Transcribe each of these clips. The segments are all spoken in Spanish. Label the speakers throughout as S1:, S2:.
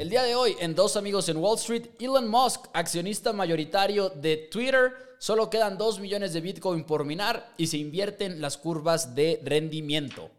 S1: El día de hoy, en Dos Amigos en Wall Street, Elon Musk, accionista mayoritario de Twitter, solo quedan 2 millones de Bitcoin por minar y se invierten las curvas de rendimiento.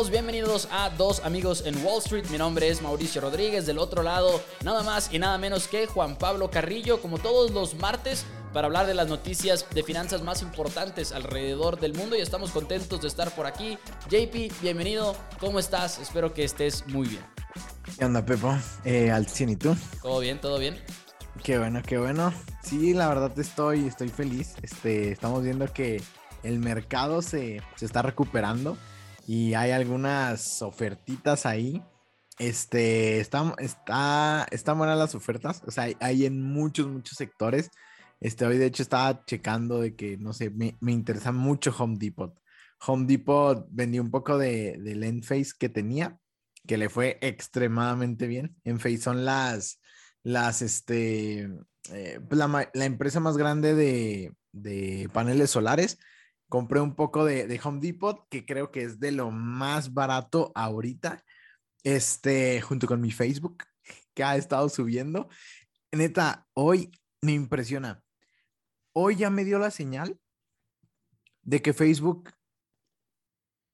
S1: Todos, bienvenidos a Dos Amigos en Wall Street. Mi nombre es Mauricio Rodríguez. Del otro lado, nada más y nada menos que Juan Pablo Carrillo, como todos los martes, para hablar de las noticias de finanzas más importantes alrededor del mundo. Y estamos contentos de estar por aquí. JP, bienvenido. ¿Cómo estás? Espero que estés muy bien.
S2: ¿Qué onda, Pepo? Eh, al 100 y tú.
S1: ¿Todo bien? ¿Todo bien?
S2: Qué bueno, qué bueno. Sí, la verdad estoy, estoy feliz. Este, estamos viendo que el mercado se, se está recuperando y hay algunas ofertitas ahí. Este, está, está, están buenas las ofertas, o sea, hay, en muchos, muchos sectores. Este, hoy de hecho estaba checando de que, no sé, me, me interesa mucho Home Depot. Home Depot vendí un poco de, del Enphase que tenía, que le fue extremadamente bien. Enphase son las, las, este, eh, la, la, empresa más grande de, de paneles solares compré un poco de, Home Depot, que creo que es de lo más barato ahorita, este, junto con mi Facebook, que ha estado subiendo. Neta, hoy me impresiona. Hoy ya me dio la señal de que Facebook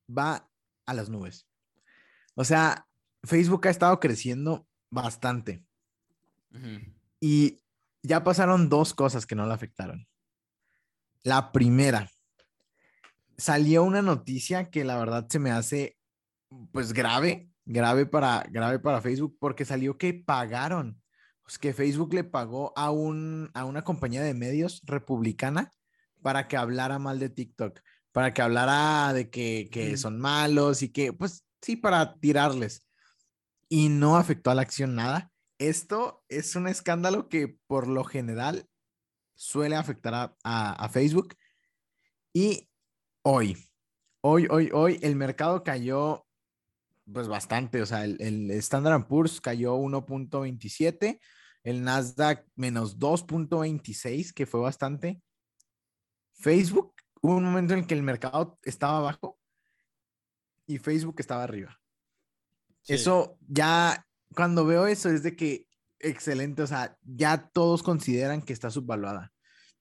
S2: va a las nubes. O sea, Facebook ha estado creciendo bastante. Y ya pasaron dos cosas que no le afectaron. La primera, salió una noticia que la verdad se me hace pues grave, grave para, grave para Facebook, porque salió que pagaron, pues que Facebook le pagó a, un, a una compañía de medios republicana para que hablara mal de TikTok, para que hablara de que, que son malos y que, pues sí, para tirarles. Y no afectó a la acción nada. Esto es un escándalo que por lo general suele afectar a, a, a Facebook. Y hoy, hoy, hoy, hoy el mercado cayó pues bastante, o sea, el, el Standard Poor's cayó 1.27, el Nasdaq menos 2.26, que fue bastante. Facebook, hubo un momento en el que el mercado estaba abajo y Facebook estaba arriba. Eso ya, cuando veo eso es de que, excelente, o sea, ya todos consideran que está subvaluada.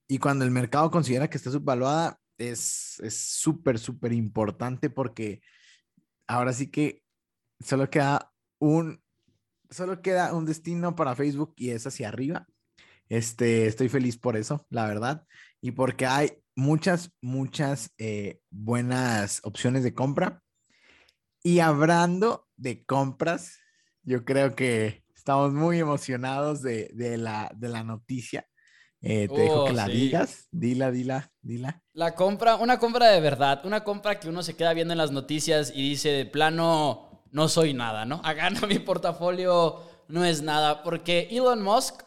S2: Y cuando el mercado considera que está subvaluada, es súper, súper importante porque ahora sí que solo queda un, solo queda un destino para Facebook y es hacia arriba. Este, estoy feliz por eso, la verdad, y porque hay muchas, muchas eh, buenas opciones de compra. Y hablando de compras, yo creo que estamos muy emocionados de, de, la, de la noticia eh, te dejo que oh, la digas, dila, dila, dila.
S1: La compra, una compra de verdad, una compra que uno se queda viendo en las noticias y dice de plano, no soy nada, ¿no? No, mi portafolio no es nada, porque Elon Musk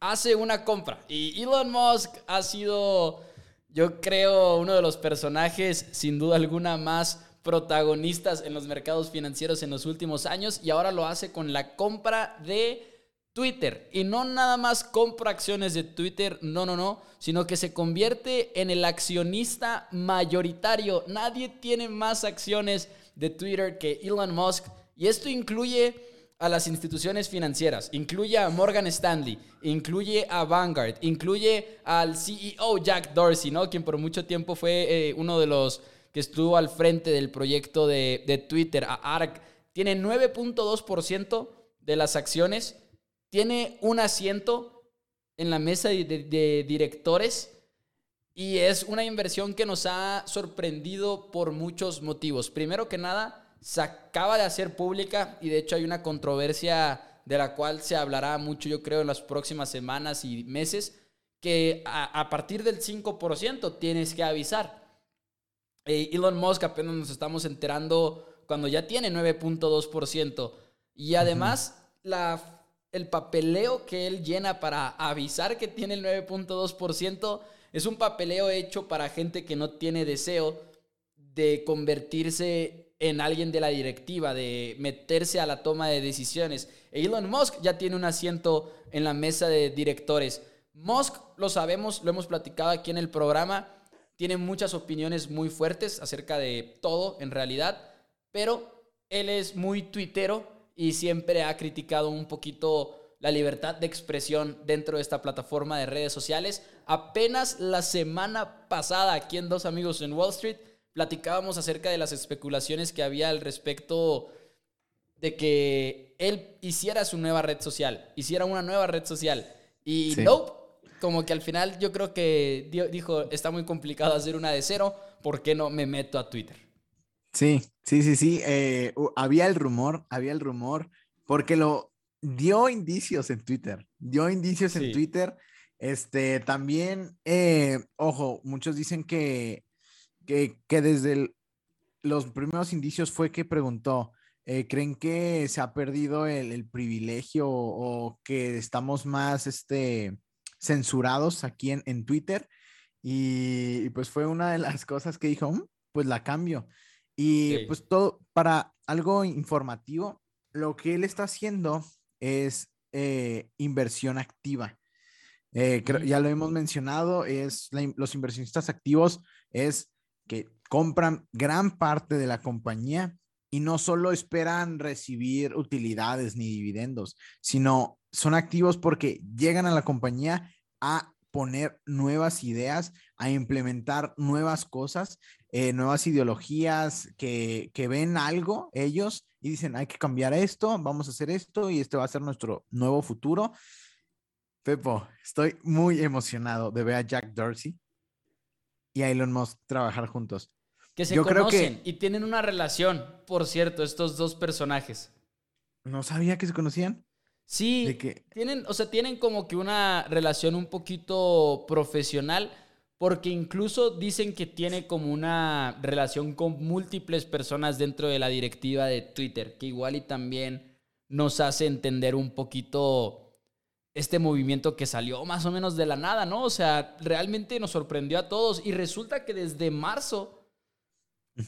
S1: hace una compra y Elon Musk ha sido, yo creo, uno de los personajes sin duda alguna más protagonistas en los mercados financieros en los últimos años y ahora lo hace con la compra de Twitter. Y no nada más compra acciones de Twitter, no, no, no, sino que se convierte en el accionista mayoritario. Nadie tiene más acciones de Twitter que Elon Musk. Y esto incluye a las instituciones financieras, incluye a Morgan Stanley, incluye a Vanguard, incluye al CEO Jack Dorsey, ¿no? Quien por mucho tiempo fue eh, uno de los que estuvo al frente del proyecto de, de Twitter, a ARK. Tiene 9.2% de las acciones tiene un asiento en la mesa de, directores y es una inversión que nos ha sorprendido por muchos motivos. Primero que nada, se acaba de hacer pública y de hecho hay una controversia de la cual se hablará mucho, yo creo, en las próximas semanas y meses, que a, partir del 5% tienes que avisar. Eh, Elon Musk apenas nos estamos enterando cuando ya tiene 9.2%. Y además, la el papeleo que él llena para avisar que tiene el 9.2% es un papeleo hecho para gente que no tiene deseo de convertirse en alguien de la directiva, de meterse a la toma de decisiones. Elon Musk ya tiene un asiento en la mesa de directores. Musk, lo sabemos, lo hemos platicado aquí en el programa, tiene muchas opiniones muy fuertes acerca de todo en realidad, pero él es muy tuitero y siempre ha criticado un poquito la libertad de expresión dentro de esta plataforma de redes sociales. Apenas la semana pasada, aquí en Dos Amigos en Wall Street, platicábamos acerca de las especulaciones que había al respecto de que él hiciera su nueva red social, hiciera una nueva red social. Y no, como que al final yo creo que dijo, está muy complicado hacer una de cero, ¿por qué no me meto a Twitter?
S2: Sí, sí, sí, sí. Eh, había el rumor, había el rumor, porque lo dio indicios en Twitter, dio indicios en Twitter. Este, también, eh, ojo, muchos dicen que, que, desde los primeros indicios fue que preguntó, eh, ¿creen que se ha perdido el, privilegio o, que estamos más este, censurados aquí en, en Twitter? Y, pues fue una de las cosas que dijo, mm, pues la cambio. Y pues todo para algo informativo, lo que él está haciendo es eh, inversión activa. Eh, ya lo hemos mencionado, es los inversionistas activos es que compran gran parte de la compañía y no solo esperan recibir utilidades ni dividendos, sino son activos porque llegan a la compañía a poner nuevas ideas, a implementar nuevas cosas, eh, nuevas ideologías que, que, ven algo ellos y dicen, hay que cambiar esto, vamos a hacer esto y este va a ser nuestro nuevo futuro. Pepo, estoy muy emocionado de ver a Jack Dorsey y a Elon Musk trabajar juntos.
S1: Que se conocen y tienen una relación, por cierto, estos dos personajes.
S2: No sabía que se conocían.
S1: Sí, tienen, o sea, tienen como que una relación un poquito profesional, porque incluso dicen que tiene como una relación con múltiples personas dentro de la directiva de Twitter, que igual y también nos hace entender un poquito este movimiento que salió más o menos de la nada, ¿no? O sea, realmente nos sorprendió a todos y resulta que desde marzo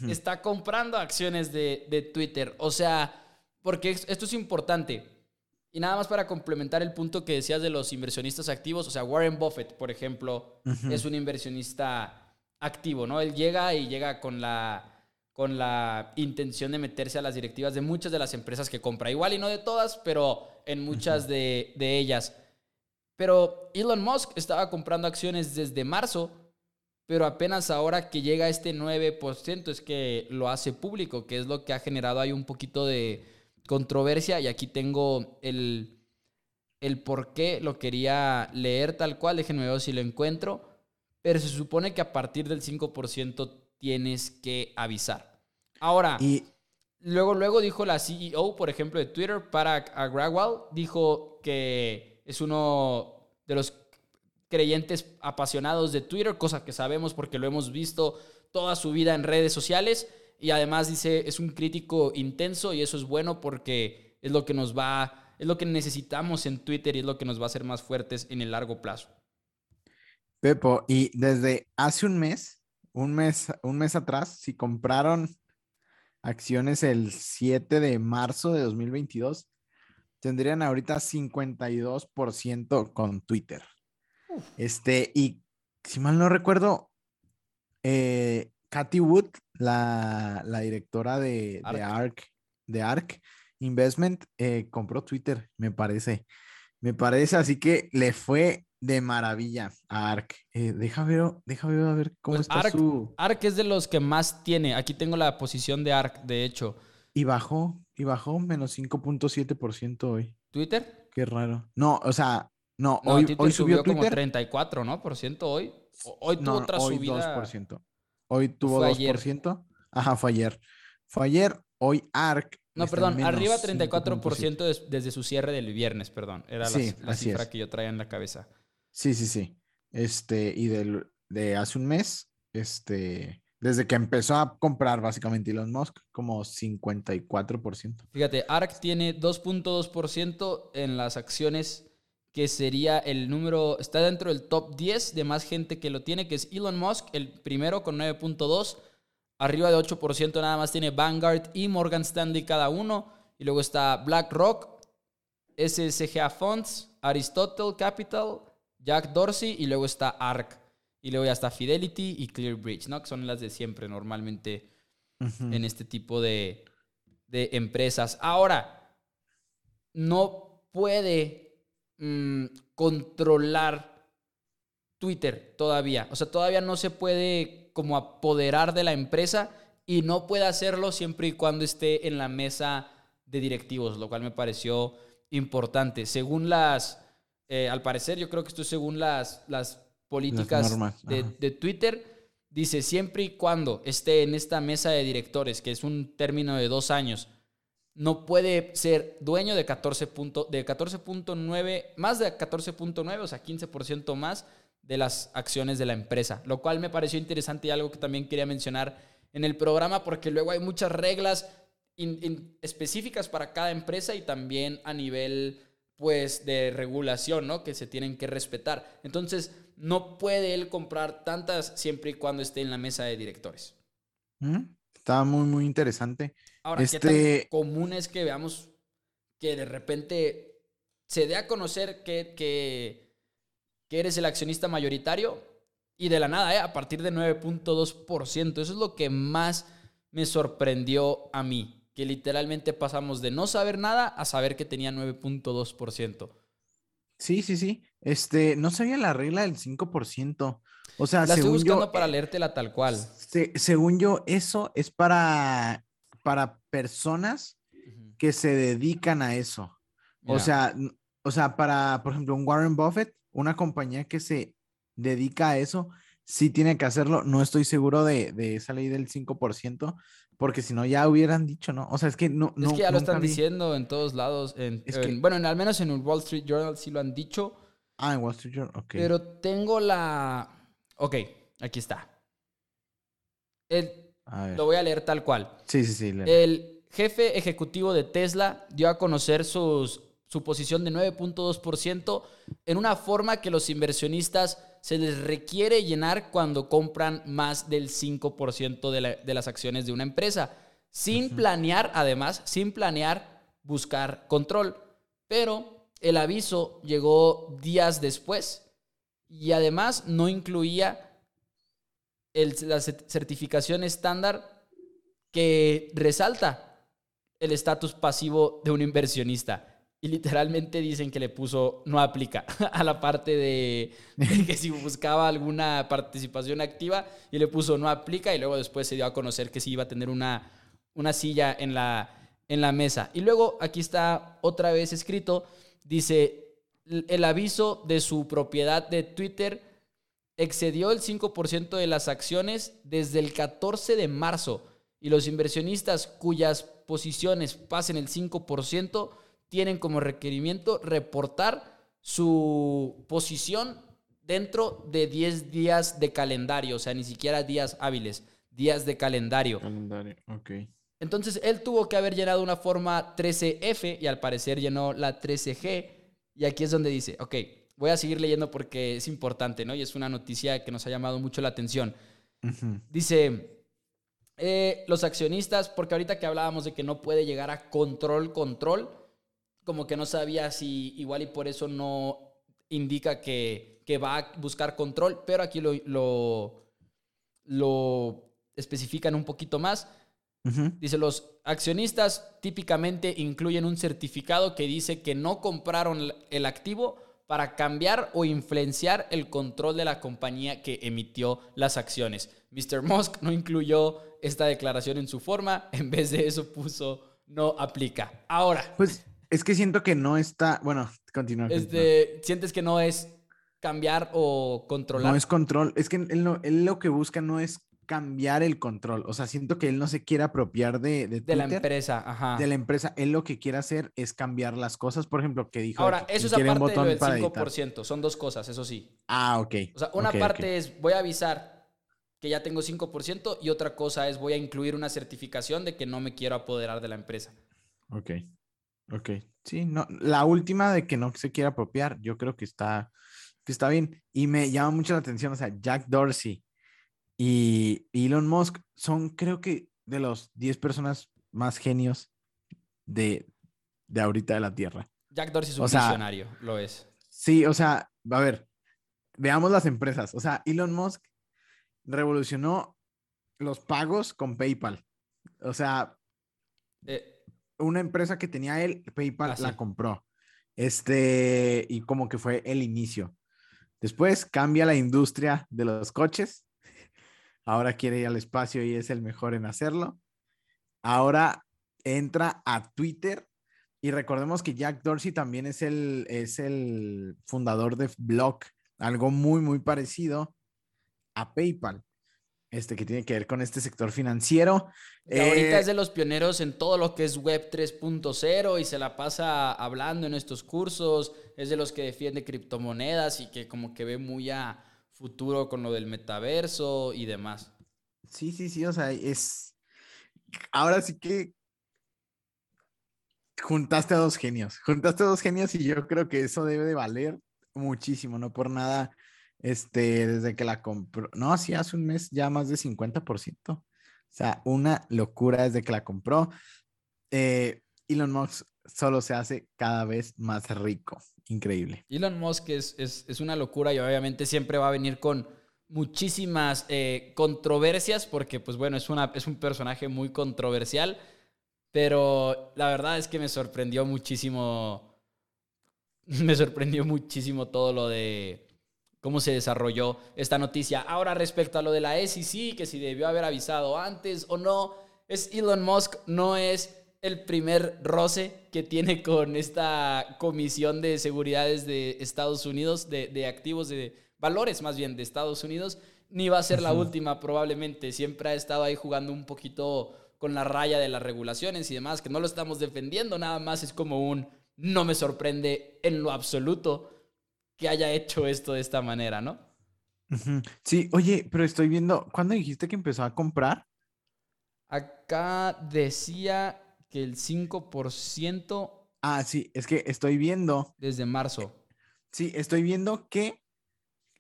S1: está comprando acciones de, de Twitter. O sea, porque esto es importante y nada más para complementar el punto que decías de los inversionistas activos, o sea, Warren Buffett, por ejemplo, es un inversionista activo, ¿no? Él llega y llega con la, con la intención de meterse a las directivas de muchas de las empresas que compra. Igual y no de todas, pero en muchas de, de ellas. Pero Elon Musk estaba comprando acciones desde marzo, pero apenas ahora que llega a este 9% es que lo hace público, que es lo que ha generado ahí un poquito de controversia y aquí tengo el, el por qué lo quería leer tal cual, déjenme ver si lo encuentro, pero se supone que a partir del 5% tienes que avisar. Ahora, y... luego, luego dijo la CEO, por ejemplo, de Twitter, para Agrawal, dijo que es uno de los creyentes apasionados de Twitter, cosa que sabemos porque lo hemos visto toda su vida en redes sociales y además dice, es un crítico intenso y eso es bueno porque es lo que nos va, es lo que necesitamos en Twitter y es lo que nos va a hacer más fuertes en el largo plazo.
S2: Pepo, y desde hace un mes, un mes, un mes atrás, si compraron acciones el 7 de marzo de 2022, tendrían ahorita 52% con Twitter. Este, y si mal no recuerdo, eh, Katy Wood, la, directora de, Arc. de ARK, Investment, eh, compró Twitter, me parece. Me parece, así que le fue de maravilla a ARK. Eh, deja, ver, deja ver a ver cómo pues está su.
S1: ARK es de los que más tiene. Aquí tengo la posición de ARK, de hecho.
S2: Y bajó, y bajó menos 5.7% hoy.
S1: ¿Twitter?
S2: Qué raro. No, o sea, no, hoy, hoy subió, subió como
S1: 34, ¿no? Por ciento hoy. Hoy tuvo otra hoy subida.
S2: 2%. Hoy tuvo 2%. Ajá, fue ayer. Fue ayer, hoy ARC.
S1: No, perdón, arriba 34% desde su cierre del viernes, perdón. Era la, cifra que yo traía en la cabeza.
S2: Sí, sí, sí. Este, y del, de hace un mes, este, desde que empezó a comprar básicamente Elon Musk, como 54%.
S1: Fíjate, ARC tiene 2.2% en las acciones que sería el número, está dentro del top 10 de más gente que lo tiene, que es Elon Musk, el primero con 9.2, Arriba de 8% nada más tiene Vanguard y Morgan Stanley cada uno. Y luego está BlackRock, SSGA Funds, Aristotle Capital, Jack Dorsey y luego está ARK. Y luego ya está Fidelity y ClearBridge, ¿no? Que son las de siempre normalmente en este tipo de, de empresas. Ahora, no puede mm, controlar Twitter todavía. O sea, todavía no se puede como apoderar de la empresa y no puede hacerlo siempre y cuando esté en la mesa de directivos, lo cual me pareció importante. Según las, eh, al parecer, yo creo que esto es según las, las políticas de, de Twitter, dice siempre y cuando esté en esta mesa de directores, que es un término de dos años, no puede ser dueño de 14.9, de 14.9, más de 14.9, o sea, 15% más de las acciones de la empresa, lo cual me pareció interesante y algo que también quería mencionar en el programa, porque luego hay muchas reglas específicas para cada empresa y también a nivel pues de regulación, ¿no? Que se tienen que respetar. Entonces, no puede él comprar tantas siempre y cuando esté en la mesa de directores.
S2: Está muy, muy interesante.
S1: Ahora, ¿qué tan este común es que veamos que de repente se dé a conocer que, que, eres el accionista mayoritario y de la nada, ¿eh? a partir de 9.2%? Eso es lo que más me sorprendió a mí, que literalmente pasamos de no saber nada a saber que tenía 9.2%.
S2: Sí, sí, sí. Este, no sabía la regla del 5%. O sea,
S1: la estoy buscando para leértela tal cual.
S2: según yo, eso es para para personas que se dedican a eso. O sea, o sea, para, por ejemplo, un Warren Buffett, una compañía que se dedica a eso, sí tiene que hacerlo. No estoy seguro de, esa ley del 5%, porque si no ya hubieran dicho, ¿no? O sea, es que no...
S1: Es que ya lo están diciendo en todos lados. En, bueno, al menos en el Wall Street Journal sí lo han dicho.
S2: Ah, en Wall Street Journal, ok.
S1: Pero tengo la... Ok, aquí está. El, lo voy a leer tal cual.
S2: Sí, sí, sí.
S1: El jefe ejecutivo de Tesla dio a conocer sus, su posición de 9.2% en una forma que los inversionistas se les requiere llenar cuando compran más del 5% de, de, las acciones de una empresa, sin planear, además, sin planear buscar control. Pero el aviso llegó días después y además no incluía la certificación estándar que resalta el estatus pasivo de un inversionista. Y literalmente dicen que le puso no aplica a la parte de, que si buscaba alguna participación activa y le puso no aplica y luego después se dio a conocer que sí iba a tener una, una silla en la, en la mesa. Y luego aquí está otra vez escrito, dice el aviso de su propiedad de Twitter excedió el 5% de las acciones desde el 14 de marzo y los inversionistas cuyas posiciones pasen el 5% tienen como requerimiento reportar su posición dentro de 10 días de calendario, o sea, ni siquiera días hábiles, días de calendario.
S2: Calendario, ok.
S1: Entonces, él tuvo que haber llenado una forma 13F y al parecer llenó la 13G. Y aquí es donde dice, ok, voy a seguir leyendo porque es importante, ¿no? Y es una noticia que nos ha llamado mucho la atención. Dice, eh, los accionistas, porque ahorita que hablábamos de que no puede llegar a control, control, como que no sabía si igual y por eso no indica que, que va a buscar control, pero aquí lo, lo, lo especifican un poquito más. Dice, los accionistas típicamente incluyen un certificado que dice que no compraron el activo para cambiar o influenciar el control de la compañía que emitió las acciones. Mr. Musk no incluyó esta declaración en su forma, en vez de eso puso no aplica. Ahora.
S2: Pues es que siento que no está, bueno, continúa.
S1: Este, sientes que no es cambiar o controlar.
S2: No es control, es que él, él lo que busca no es cambiar el control. O sea, siento que él no se quiere apropiar de,
S1: de, la empresa. Ajá.
S2: De la empresa. Él lo que quiere hacer es cambiar las cosas. Por ejemplo, que dijo.
S1: Ahora, eso es aparte del 5%. Son dos cosas, eso sí.
S2: Ah, ok.
S1: O sea, una parte es voy a avisar que ya tengo 5% y otra cosa es voy a incluir una certificación de que no me quiero apoderar de la empresa.
S2: Ok. Ok. Sí, no. La última de que no se quiere apropiar, yo creo que está, que está bien. Y me llama mucho la atención, o sea, Jack Dorsey y Elon Musk son, creo que, de los 10 personas más genios de, de ahorita de la Tierra.
S1: Jack Dorsey es un visionario, lo es.
S2: Sí, o sea, a ver, veamos las empresas. O sea, Elon Musk revolucionó los pagos con PayPal. O sea, eh, una empresa que tenía él, PayPal la compró. Este, y como que fue el inicio. Después cambia la industria de los coches. Ahora quiere ir al espacio y es el mejor en hacerlo. Ahora entra a Twitter y recordemos que Jack Dorsey también es el, es el fundador de Block, algo muy, muy parecido a PayPal este, que tiene que ver con este sector financiero.
S1: ahorita es eh, de los pioneros en todo lo que es Web 3.0 y se la pasa hablando en estos cursos. Es de los que defiende criptomonedas y que como que ve muy a futuro con lo del metaverso y demás.
S2: Sí, sí, sí, o sea, es... Ahora sí que juntaste a dos genios, juntaste a dos genios y yo creo que eso debe de valer muchísimo, no por nada este, desde que la compró, no, sí, hace un mes ya más de 50%. O sea, una locura desde que la compró. Eh, Elon Musk solo se hace cada vez más rico. Increíble.
S1: Elon Musk es, es, una locura y obviamente siempre va a venir con muchísimas eh, controversias porque, pues bueno, es, una, es un personaje muy controversial, pero la verdad es que me sorprendió muchísimo, me sorprendió muchísimo todo lo de cómo se desarrolló esta noticia. Ahora respecto a lo de la SEC, que si debió haber avisado antes o no, es Elon Musk, no es el primer roce que tiene con esta comisión de seguridades de Estados Unidos, de, activos, de valores más bien de Estados Unidos, ni va a ser la última probablemente. Siempre ha estado ahí jugando un poquito con la raya de las regulaciones y demás, que no lo estamos defendiendo, nada más es como un no me sorprende en lo absoluto que haya hecho esto de esta manera, ¿no?
S2: Sí, oye, pero estoy viendo, ¿cuándo dijiste que empezó a comprar?
S1: Acá decía que el 5%.
S2: Ah, sí, es que estoy viendo.
S1: Desde marzo.
S2: Sí, estoy viendo que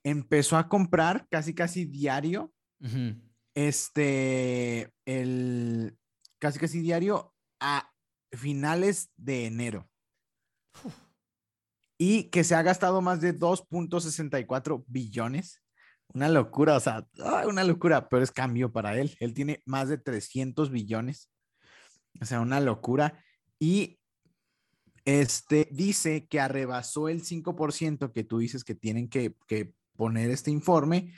S2: empezó a comprar casi, casi diario. Este, el casi, casi diario a finales de enero y que se ha gastado más de 2.64 billones. Una locura, o sea, una locura, pero es cambio para él. Él tiene más de 300 billones. O sea, una locura. Y este dice que arrebasó el 5% que tú dices que tienen que, que poner este informe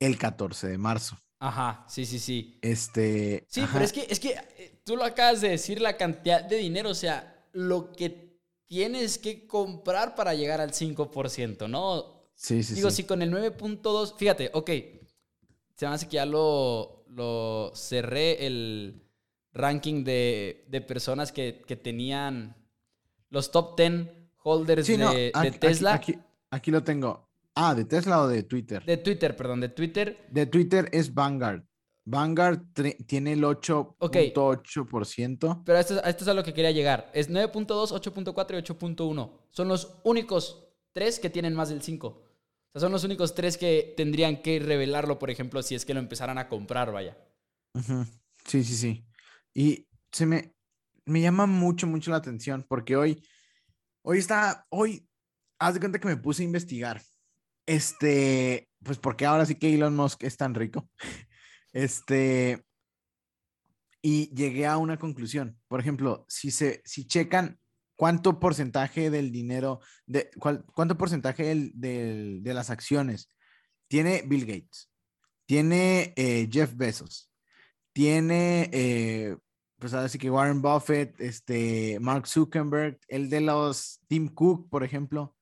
S2: el 14 de marzo.
S1: Ajá, sí, sí, sí.
S2: Este.
S1: Sí, pero es que, es que eh, tú lo acabas de decir, la cantidad de dinero, o sea, lo que tienes que comprar para llegar al 5%, ¿no?
S2: Sí, sí,
S1: Digo, si con el 9.2, fíjate, ok, se me hace que ya lo, lo cerré el ranking de, personas que, tenían los top 10 holders de, Tesla.
S2: Aquí, aquí, lo tengo. Ah, ¿de Tesla o de Twitter?
S1: De Twitter, perdón, de Twitter.
S2: De Twitter es Vanguard. Vanguard tiene el 8.8%.
S1: Pero esto, esto es a lo que quería llegar. Es 9.2, 8.4 y 8.1. Son los únicos tres que tienen más del 5. O sea, son los únicos tres que tendrían que revelarlo, por ejemplo, si es que lo empezaran a comprar, vaya.
S2: Sí, sí, sí. Y se me, me llama mucho, mucho la atención porque hoy, hoy está, hoy, haz de cuenta que me puse a investigar. Este, pues porque ahora sí que Elon Musk es tan rico. Este, y llegué a una conclusión. Por ejemplo, si, se, si checan cuánto porcentaje del dinero, de, cuánto porcentaje de las acciones tiene Bill Gates, tiene eh, Jeff Bezos, tiene, eh, pues ahora sí que Warren Buffett, este, Mark Zuckerberg, el de los Tim Cook, por ejemplo,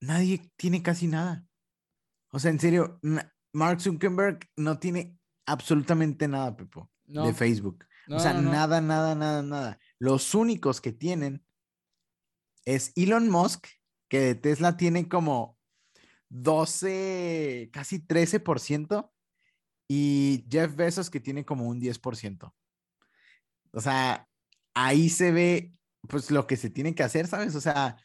S2: nadie tiene casi nada. O sea, en serio, Mark Zuckerberg no tiene absolutamente nada, Pepo, de Facebook. o sea, nada, nada, nada, nada. Los únicos que tienen es Elon Musk, que de Tesla tiene como 12, casi 13%, y Jeff Bezos, que tiene como un 10%. O sea, ahí se ve, pues, lo que se tiene que hacer, ¿sabes? O sea,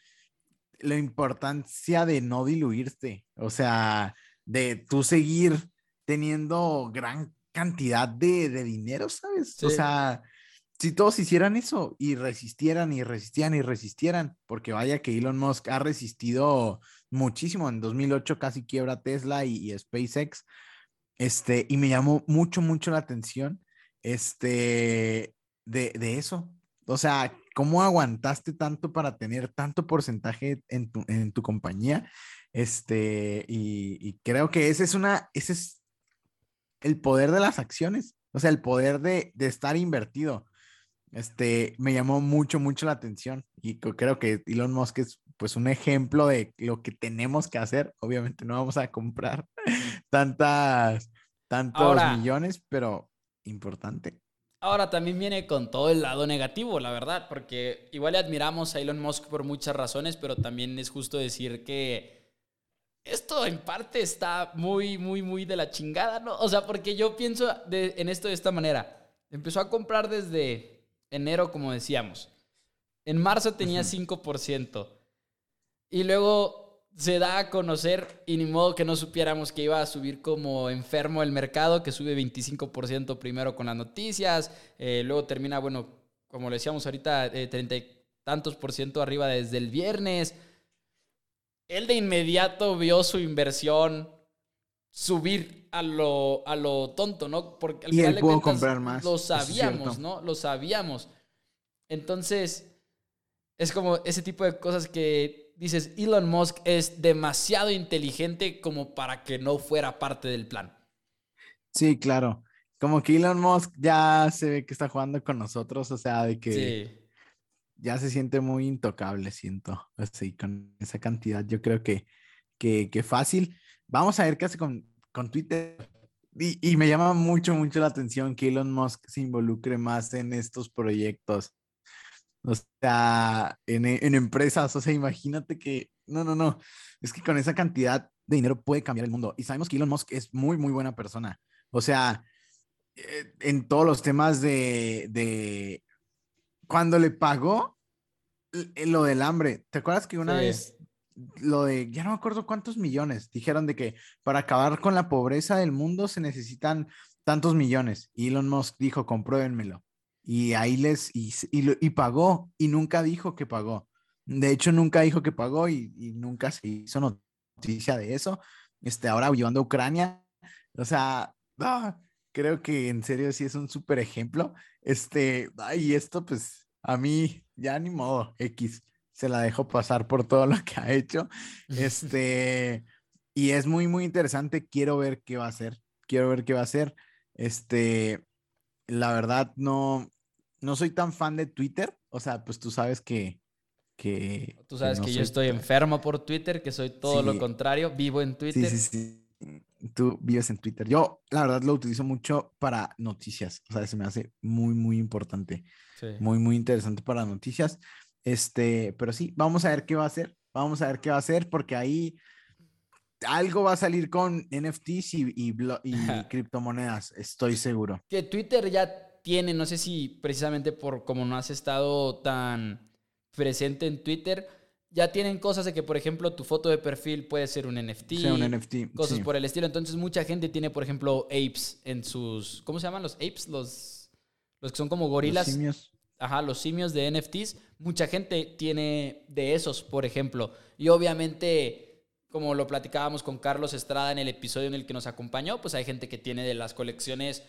S2: la importancia de no diluirte, o sea, de tú seguir teniendo gran cantidad de, dinero, ¿sabes? O sea, si todos hicieran eso y resistieran y resistían y resistieran, porque vaya que Elon Musk ha resistido muchísimo. En 2008 casi quiebra Tesla y, y SpaceX. Este, y me llamó mucho, mucho la atención este, de, de eso. O sea, ¿cómo aguantaste tanto para tener tanto porcentaje en tu, en tu compañía? Este, y, y, creo que ese es una, ese es el poder de las acciones, o sea, el poder de, de estar invertido. Este, me llamó mucho, mucho la atención y creo que Elon Musk es pues un ejemplo de lo que tenemos que hacer. Obviamente no vamos a comprar tantas, tantos millones, pero importante.
S1: Ahora también viene con todo el lado negativo, la verdad, porque igual le admiramos a Elon Musk por muchas razones, pero también es justo decir que esto en parte está muy, muy, muy de la chingada, ¿no? O sea, porque yo pienso en esto de esta manera. Empezó a comprar desde enero, como decíamos. En marzo tenía 5%. Y luego se da a conocer y ni modo que no supiéramos que iba a subir como enfermo el mercado, que sube 25% primero con las noticias, eh, luego termina, bueno, como le decíamos ahorita, eh, treinta y tantos por ciento arriba desde el viernes. Él de inmediato vio su inversión subir a lo, a lo tonto, ¿no?
S2: Porque al y él pudo comprar más.
S1: Lo sabíamos, ¿no? Lo sabíamos. Entonces, es como ese tipo de cosas que dices, Elon Musk es demasiado inteligente como para que no fuera parte del plan.
S2: Sí, claro. Como que Elon Musk ya se ve que está jugando con nosotros, o sea, de que ya se siente muy intocable, siento. Así, con esa cantidad, yo creo que, que, que fácil. Vamos a ver qué hace con, con Twitter. Y, y, me llama mucho, mucho la atención que Elon Musk se involucre más en estos proyectos. O sea, en, en, empresas, o sea, imagínate que, no, no, no, es que con esa cantidad de dinero puede cambiar el mundo. Y sabemos que Elon Musk es muy, muy buena persona. O sea, eh, en todos los temas de, de, cuando le pagó lo del hambre, ¿te acuerdas que una vez lo de, ya no me acuerdo cuántos millones, dijeron de que para acabar con la pobreza del mundo se necesitan tantos millones. Y Elon Musk dijo, compruébenmelo y ahí les, y, y, pagó, y nunca dijo que pagó. De hecho, nunca dijo que pagó y, nunca se hizo noticia de eso. Este, ahora llevando a Ucrania, o sea, ah, creo que en serio sí es un súper ejemplo. Este, y esto pues a mí ya ni modo, X, se la dejo pasar por todo lo que ha hecho. Este, y es muy, muy interesante. Quiero ver qué va a hacer. Quiero ver qué va a hacer. Este, la verdad no, no soy tan fan de Twitter. O sea, pues tú sabes que. que
S1: tú sabes que, yo estoy enfermo por Twitter, que soy todo lo contrario. Vivo en Twitter.
S2: Sí, sí, sí. Tú vives en Twitter. Yo, la verdad, lo utilizo mucho para noticias. O sea, se me hace muy, muy importante. Muy, muy interesante para noticias. Este, pero sí, vamos a ver qué va a hacer. Vamos a ver qué va a hacer, porque ahí algo va a salir con NFTs y, y, y criptomonedas, estoy seguro.
S1: Que Twitter ya tiene, no sé si precisamente por como no has estado tan presente en Twitter, ya tienen cosas de que, por ejemplo, tu foto de perfil puede ser un NFT.
S2: un NFT.
S1: Cosas por el estilo. Entonces, mucha gente tiene, por ejemplo, apes en sus. ¿Cómo se llaman los apes? Los, los que son como gorilas.
S2: Los simios.
S1: Ajá, los simios de NFTs. Mucha gente tiene de esos, por ejemplo. Y obviamente, como lo platicábamos con Carlos Estrada en el episodio en el que nos acompañó, pues hay gente que tiene de las colecciones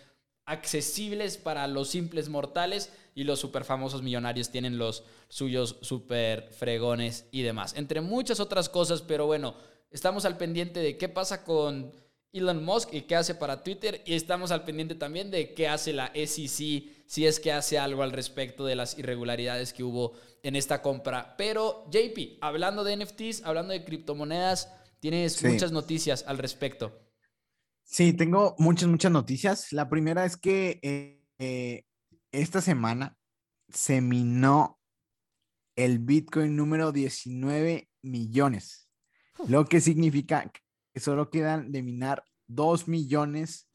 S1: accesibles para los simples mortales y los super famosos millonarios tienen los suyos super fregones y demás. Entre muchas otras cosas, pero bueno, estamos al pendiente de qué pasa con Elon Musk y qué hace para Twitter y estamos al pendiente también de qué hace la SEC si es que hace algo al respecto de las irregularidades que hubo en esta compra. Pero JP, hablando de NFTs, hablando de criptomonedas, tienes muchas noticias al respecto.
S2: Sí, tengo muchas, muchas noticias. La primera es que eh, eh, esta semana se minó el Bitcoin número 19 millones, lo que significa que solo quedan de minar 2 millones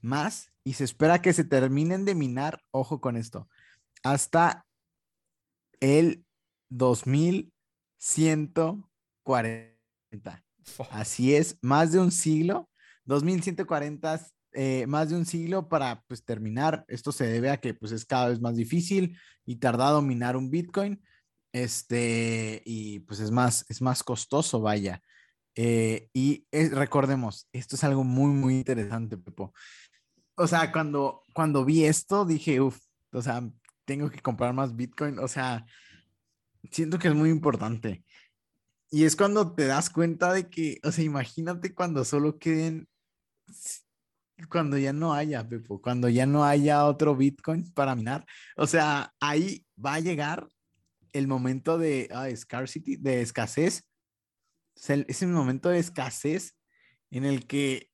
S2: más y se espera que se terminen de minar, ojo con esto, hasta el 2140. Así es, más de un siglo 2140 eh, más de un siglo para pues terminar. Esto se debe a que pues es cada vez más difícil y tarda dominar un Bitcoin. Este, y pues es más, es más costoso, vaya. Eh, y recordemos, esto es algo muy, muy interesante, Pepo. O sea, cuando, cuando vi esto, dije, uff, o sea, tengo que comprar más Bitcoin. O sea, siento que es muy importante. Y es cuando te das cuenta de que, o sea, imagínate cuando solo queden, cuando ya no haya, Pepo, cuando ya no haya otro Bitcoin para minar. O sea, ahí va a llegar el momento de scarcity, de escasez. es el momento de escasez en el que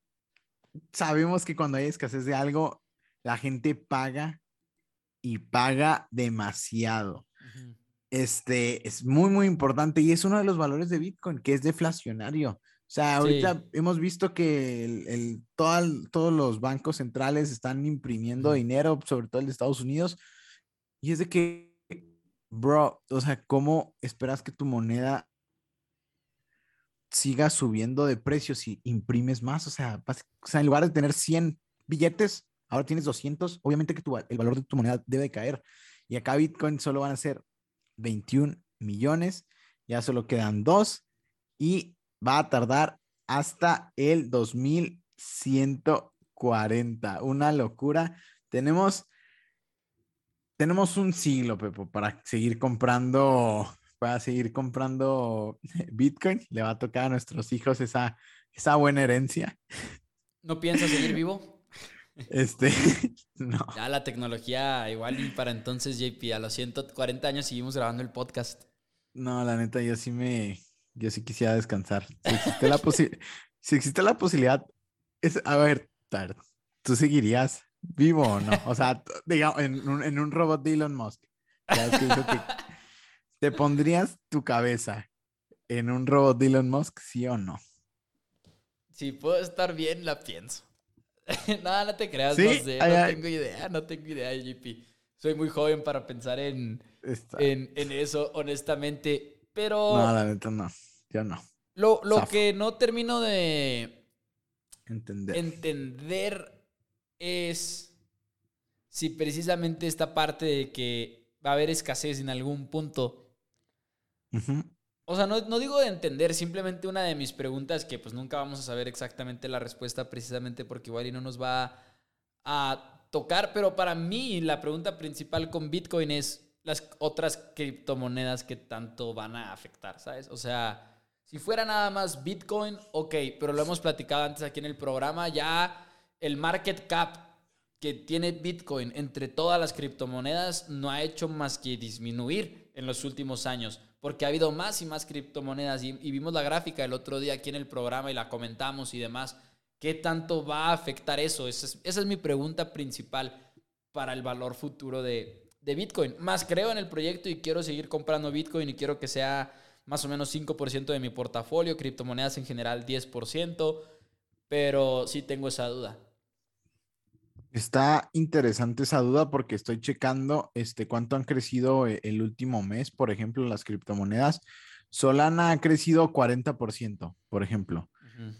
S2: sabemos que cuando hay escasez de algo, la gente paga y paga demasiado. Este es muy, muy importante y es uno de los valores de Bitcoin, que es deflacionario. O sea, ahorita hemos visto que el, todos los bancos centrales están imprimiendo dinero, sobre todo el de Estados Unidos, y es de que, bro, o sea, ¿cómo esperas que tu moneda siga subiendo de precio si imprimes más? O sea, o sea en lugar de tener 100 billetes, ahora tienes 200, obviamente que tu, el valor de tu moneda debe caer. Y acá Bitcoin solo van a ser 21 millones, ya solo quedan dos y va a tardar hasta el 2140. Una locura. Tenemos, tenemos un siglo, Pepo, para seguir comprando, para seguir comprando Bitcoin. Le va a tocar a nuestros hijos esa, esa buena herencia.
S1: ¿No piensas seguir vivo?
S2: Este, no.
S1: Ya la tecnología, igual y para entonces, JP, a los 140 años seguimos grabando el podcast.
S2: No, la neta, yo sí me, yo sí quisiera descansar. Si existe la, si existe la posibilidad, es, a ver, ¿tú seguirías vivo o no? O sea, digamos, en un, en un robot de Elon Musk. ¿Te pondrías tu cabeza en un robot de Elon Musk, sí o no?
S1: Si puedo estar bien, la pienso. no, no te creas, no sé, no tengo idea, no tengo idea, JP. Soy muy joven para pensar en, en, en, eso, honestamente. Pero.
S2: No, la neta no. Yo no.
S1: Lo, lo que no termino de
S2: entender.
S1: entender es si precisamente esta parte de que va a haber escasez en algún punto. O sea, no, no, digo de entender, simplemente una de mis preguntas que pues nunca vamos a saber exactamente la respuesta precisamente porque igual y no nos va a tocar, pero para mí la pregunta principal con Bitcoin es las otras criptomonedas que tanto van a afectar, ¿sabes? O sea, si fuera nada más Bitcoin, ok, pero lo hemos platicado antes aquí en el programa, ya el market cap que tiene Bitcoin entre todas las criptomonedas no ha hecho más que disminuir en los últimos años, porque ha habido más y más criptomonedas y, vimos la gráfica el otro día aquí en el programa y la comentamos y demás. ¿Qué tanto va a afectar eso? Esa es, esa es mi pregunta principal para el valor futuro de, de Bitcoin. Más creo en el proyecto y quiero seguir comprando Bitcoin y quiero que sea más o menos 5% de mi portafolio, criptomonedas en general 10%, pero sí tengo esa duda.
S2: Está interesante esa duda porque estoy checando este, cuánto han crecido eh, el último mes, por ejemplo, las criptomonedas. Solana ha crecido 40%, por ejemplo.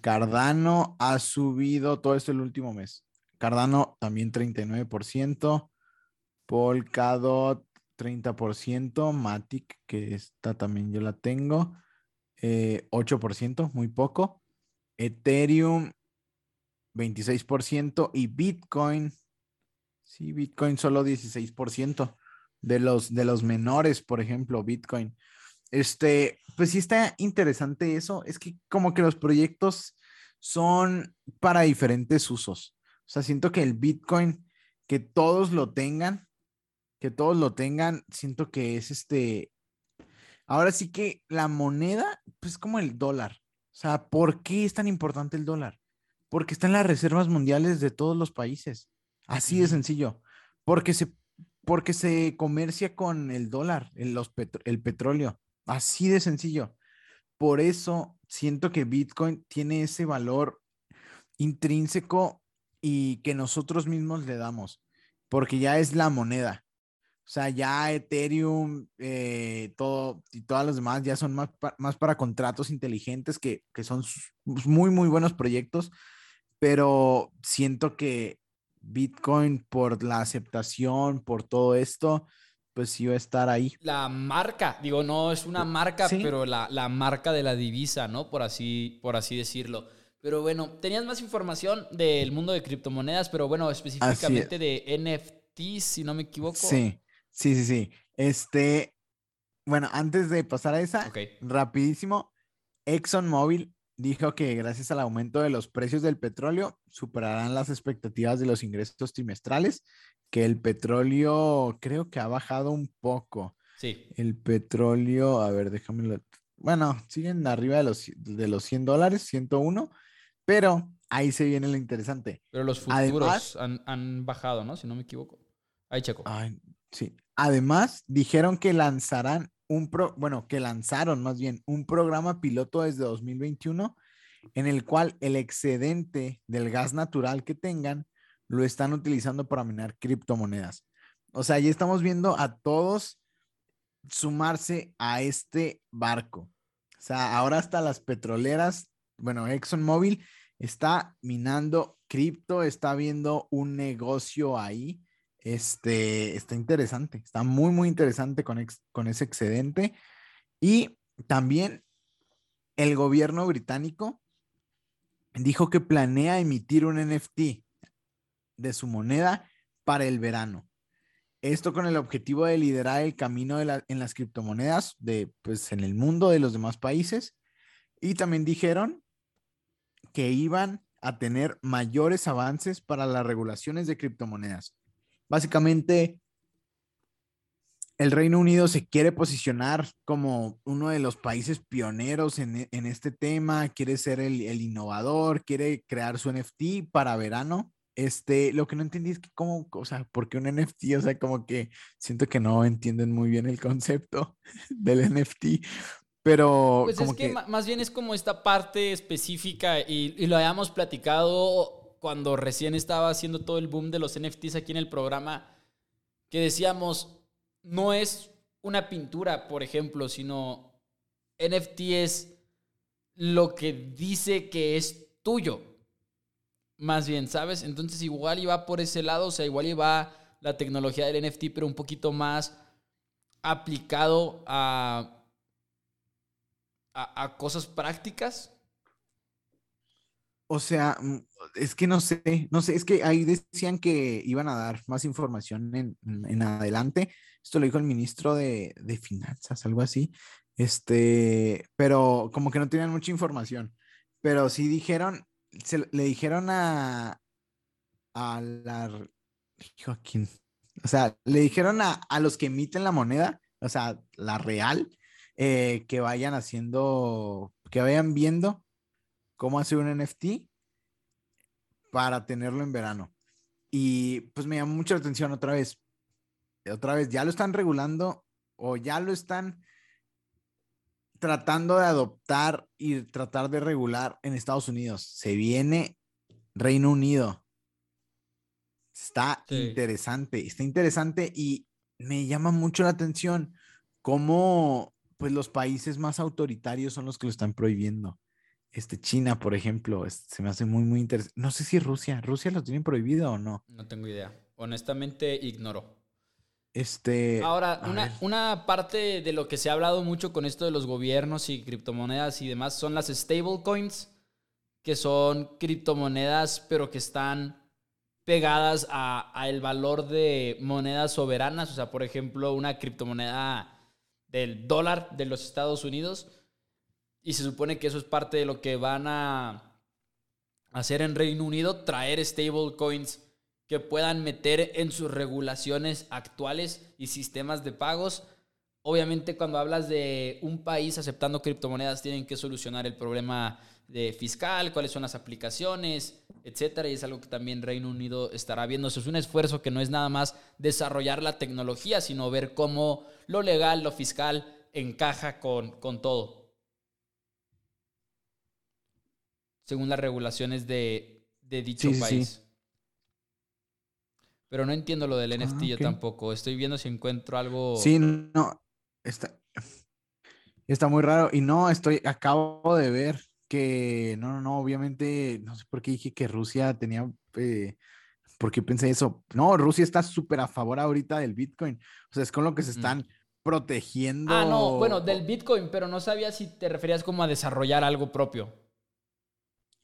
S2: Cardano ha subido todo esto el último mes. Cardano también 39%. Polkadot 30%, Matic, que esta también yo la tengo, 8%, eh, muy poco. Ethereum, 26% y Bitcoin, sí, Bitcoin solo 16% de los, de los menores, por ejemplo, Bitcoin. Este, pues sí está interesante eso, es que como que los proyectos son para diferentes usos. O sea, siento que el Bitcoin, que todos lo tengan, que todos lo tengan, siento que es este, ahora sí que la moneda, pues como el dólar. O sea, ¿por qué es tan importante el dólar? Porque está en las reservas mundiales de todos los países. Así de sencillo. Porque se, porque se comercia con el dólar, el, los el petróleo. Así de sencillo. Por eso siento que Bitcoin tiene ese valor intrínseco y que nosotros mismos le damos, porque ya es la moneda. O sea, ya Ethereum, eh, todo y todas las demás ya son más, más para contratos inteligentes que, que son muy, muy buenos proyectos, pero siento que Bitcoin por la aceptación, por todo esto, pues sí va a estar ahí.
S1: La marca, digo, no es una marca, pero la, la, marca de la divisa, ¿no? Por así, por así decirlo. Pero bueno, tenías más información del mundo de criptomonedas, pero bueno, específicamente de NFTs, si no me equivoco.
S2: Sí, sí, sí, sí. Este, bueno, antes de pasar a esa, rapidísimo, ExxonMobil dijo que gracias al aumento de los precios del petróleo superarán las expectativas de los ingresos trimestrales, que el petróleo creo que ha bajado un poco.
S1: Sí.
S2: El petróleo, a ver, déjame Bueno, siguen arriba de los, de los 100 dólares, 101, pero ahí se viene lo interesante.
S1: Pero los futuros han, bajado, ¿no? Si no me equivoco. Ahí checo.
S2: sí. Además, dijeron que lanzarán un pro, bueno, que lanzaron más bien un programa piloto desde 2021 en el cual el excedente del gas natural que tengan lo están utilizando para minar criptomonedas. O sea, ya estamos viendo a todos sumarse a este barco. O sea, ahora hasta las petroleras, bueno, ExxonMobil está minando cripto, está viendo un negocio ahí. Este, está interesante, está muy, muy interesante con, ese excedente. Y también el gobierno británico dijo que planea emitir un NFT de su moneda para el verano. Esto con el objetivo de liderar el camino en las criptomonedas de, pues, en el mundo de los demás países. Y también dijeron que iban a tener mayores avances para las regulaciones de criptomonedas. Básicamente, el Reino Unido se quiere posicionar como uno de los países pioneros en, este tema, quiere ser el, innovador, quiere crear su NFT para verano. Este, lo que no entendí es que cómo, o sea, ¿por qué un NFT? O sea, como que siento que no entienden muy bien el concepto del NFT, pero.
S1: Pues es que, más bien es como esta parte específica y, lo habíamos platicado cuando recién estaba haciendo todo el boom de los NFTs aquí en el programa, que decíamos, no es una pintura, por ejemplo, sino NFT es lo que dice que es tuyo. Más bien, ¿sabes? Entonces igual iba por ese lado, o sea, igual iba la tecnología del NFT, pero un poquito más aplicado a a, cosas prácticas?
S2: O sea, mm, es que no sé, no sé, es que ahí decían que iban a dar más información en, adelante. Esto lo dijo el ministro de, Finanzas, algo así. Este, pero como que no tenían mucha información. Pero sí dijeron, se, le dijeron a, a la, Joaquín, o sea, le dijeron a, a los que emiten la moneda, o sea, la real, eh, que vayan haciendo, que vayan viendo cómo hacer un NFT para tenerlo en verano. Y pues me llamó mucho la atención otra vez. Otra vez, ya lo están regulando o ya lo están tratando de adoptar y tratar de regular en Estados Unidos. Se viene Reino Unido. Está interesante, está interesante y me llama mucho la atención cómo pues los países más autoritarios son los que lo están prohibiendo. Este, China, por ejemplo, se me hace muy, muy interesante. No sé si Rusia, ¿Rusia lo tiene prohibido o no?
S1: No tengo idea. Honestamente, ignoro.
S2: Este.
S1: Ahora, una, una, parte de lo que se ha hablado mucho con esto de los gobiernos y criptomonedas y demás son las stablecoins, que son criptomonedas, pero que están pegadas a, a el valor de monedas soberanas. O sea, por ejemplo, una criptomoneda del dólar de los Estados Unidos. Y se supone que eso es parte de lo que van a hacer en Reino Unido, traer stablecoins que puedan meter en sus regulaciones actuales y sistemas de pagos. Obviamente cuando hablas de un país aceptando criptomonedas tienen que solucionar el problema de fiscal, cuáles son las aplicaciones, etcétera, y es algo que también Reino Unido estará viendo. Eso es un esfuerzo que no es nada más desarrollar la tecnología, sino ver cómo lo legal, lo fiscal encaja con, con todo. Según las regulaciones de, dicho país. Pero no entiendo lo del NFT ah, yo tampoco. Estoy viendo si encuentro algo.
S2: Sí, no. Está, está muy raro. Y no, estoy, acabo de ver que, no, no, no, obviamente, no sé por qué dije que Rusia tenía, eh, ¿por qué pensé eso? No, Rusia está súper a favor ahorita del Bitcoin. O sea, es con lo que se están protegiendo.
S1: Ah, no, bueno, del Bitcoin, pero no sabía si te referías como a desarrollar algo propio.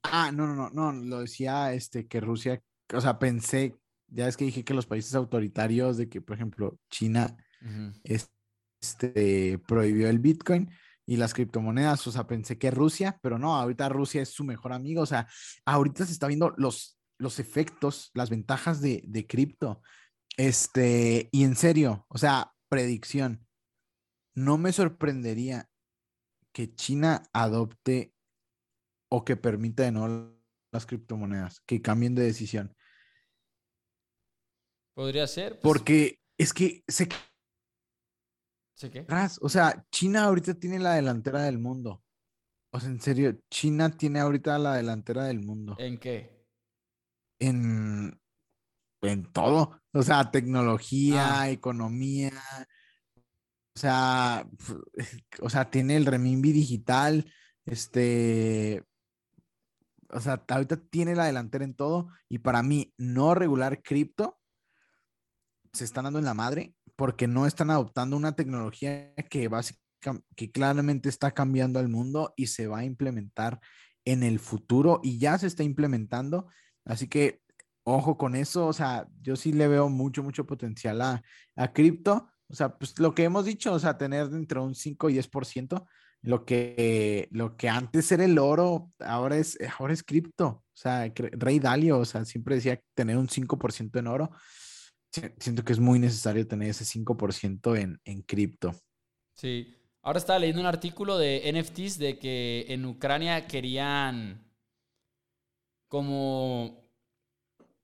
S2: Ah, no, no, no, no, lo decía este que Rusia, o sea, pensé, ya es que dije que los países autoritarios de que, por ejemplo, China este, prohibió el Bitcoin y las criptomonedas, o sea, pensé que Rusia, pero no, ahorita Rusia es su mejor amigo, o sea, ahorita se está viendo los, los efectos, las ventajas de, de cripto. Este, y en serio, o sea, predicción, no me sorprendería que China adopte o que permita de nuevo las criptomonedas, que cambien de decisión.
S1: Podría ser.
S2: Pues Porque es que se...
S1: ¿Sí qué?
S2: O sea, China ahorita tiene la delantera del mundo. O sea, en serio, China tiene ahorita la delantera del mundo.
S1: ¿En qué?
S2: En, en todo. O sea, tecnología,
S1: Ah.
S2: economía. O sea, o sea, tiene el renminbi digital. Este, o sea, ahorita tiene la delantera en todo. Y para mí, no regular cripto se están dando en la madre porque no están adoptando una tecnología que básicamente claramente está cambiando al mundo y se va a implementar en el futuro y ya se está implementando. Así que ojo con eso, o sea, yo sí le veo mucho, mucho potencial a, a cripto. O sea, pues lo que hemos dicho, o sea, tener entre un 5 y 10%, lo que, lo que antes era el oro, ahora es, ahora es cripto. O sea, Rey Dalio, o sea, siempre decía tener un 5% en oro. Siento que es muy necesario tener ese 5% en, en cripto.
S1: Sí. Ahora estaba leyendo un artículo de NFTs de que en Ucrania querían como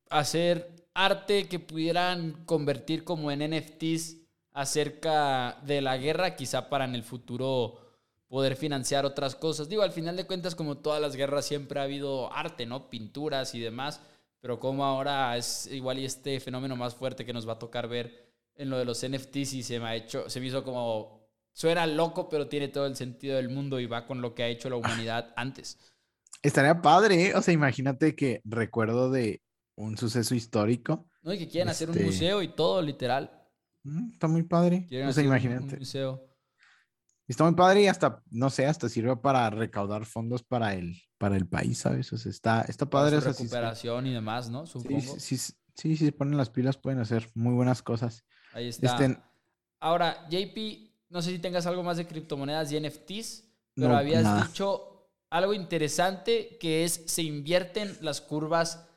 S1: hacer arte que pudieran convertir como en NFTs acerca de la guerra, quizá para en el futuro poder financiar otras cosas. Digo, al final de cuentas, como todas las guerras, siempre ha habido arte, ¿no? Pinturas y demás, pero como ahora es igual y este fenómeno más fuerte que nos va a tocar ver en lo de los NFTs y se me ha hecho, se me hizo como, suena loco, pero tiene todo el sentido del mundo y va con lo que ha hecho la humanidad antes.
S2: Estaría padre, ¿eh? o sea, imagínate que recuerdo de un suceso histórico.
S1: No, y que quieren este... hacer un museo y todo, literal.
S2: Mm, está muy padre.
S1: Quieren
S2: o sea,
S1: hacer
S2: imagínate.
S1: Un museo.
S2: Está muy padre y hasta, no sé, hasta sirve para recaudar fondos para el, para el país, ¿sabes? O sea, está, está padre.
S1: Recuperación y demás, ¿no? Supongo.
S2: Sí, sí, sí, sí, si se ponen las pilas pueden hacer muy buenas cosas.
S1: Ahí está.
S2: Este,
S1: Ahora, JP, no sé si tengas algo más de criptomonedas y NFTs, pero
S2: No,
S1: habías
S2: nada.
S1: dicho algo interesante que es se invierten las curvas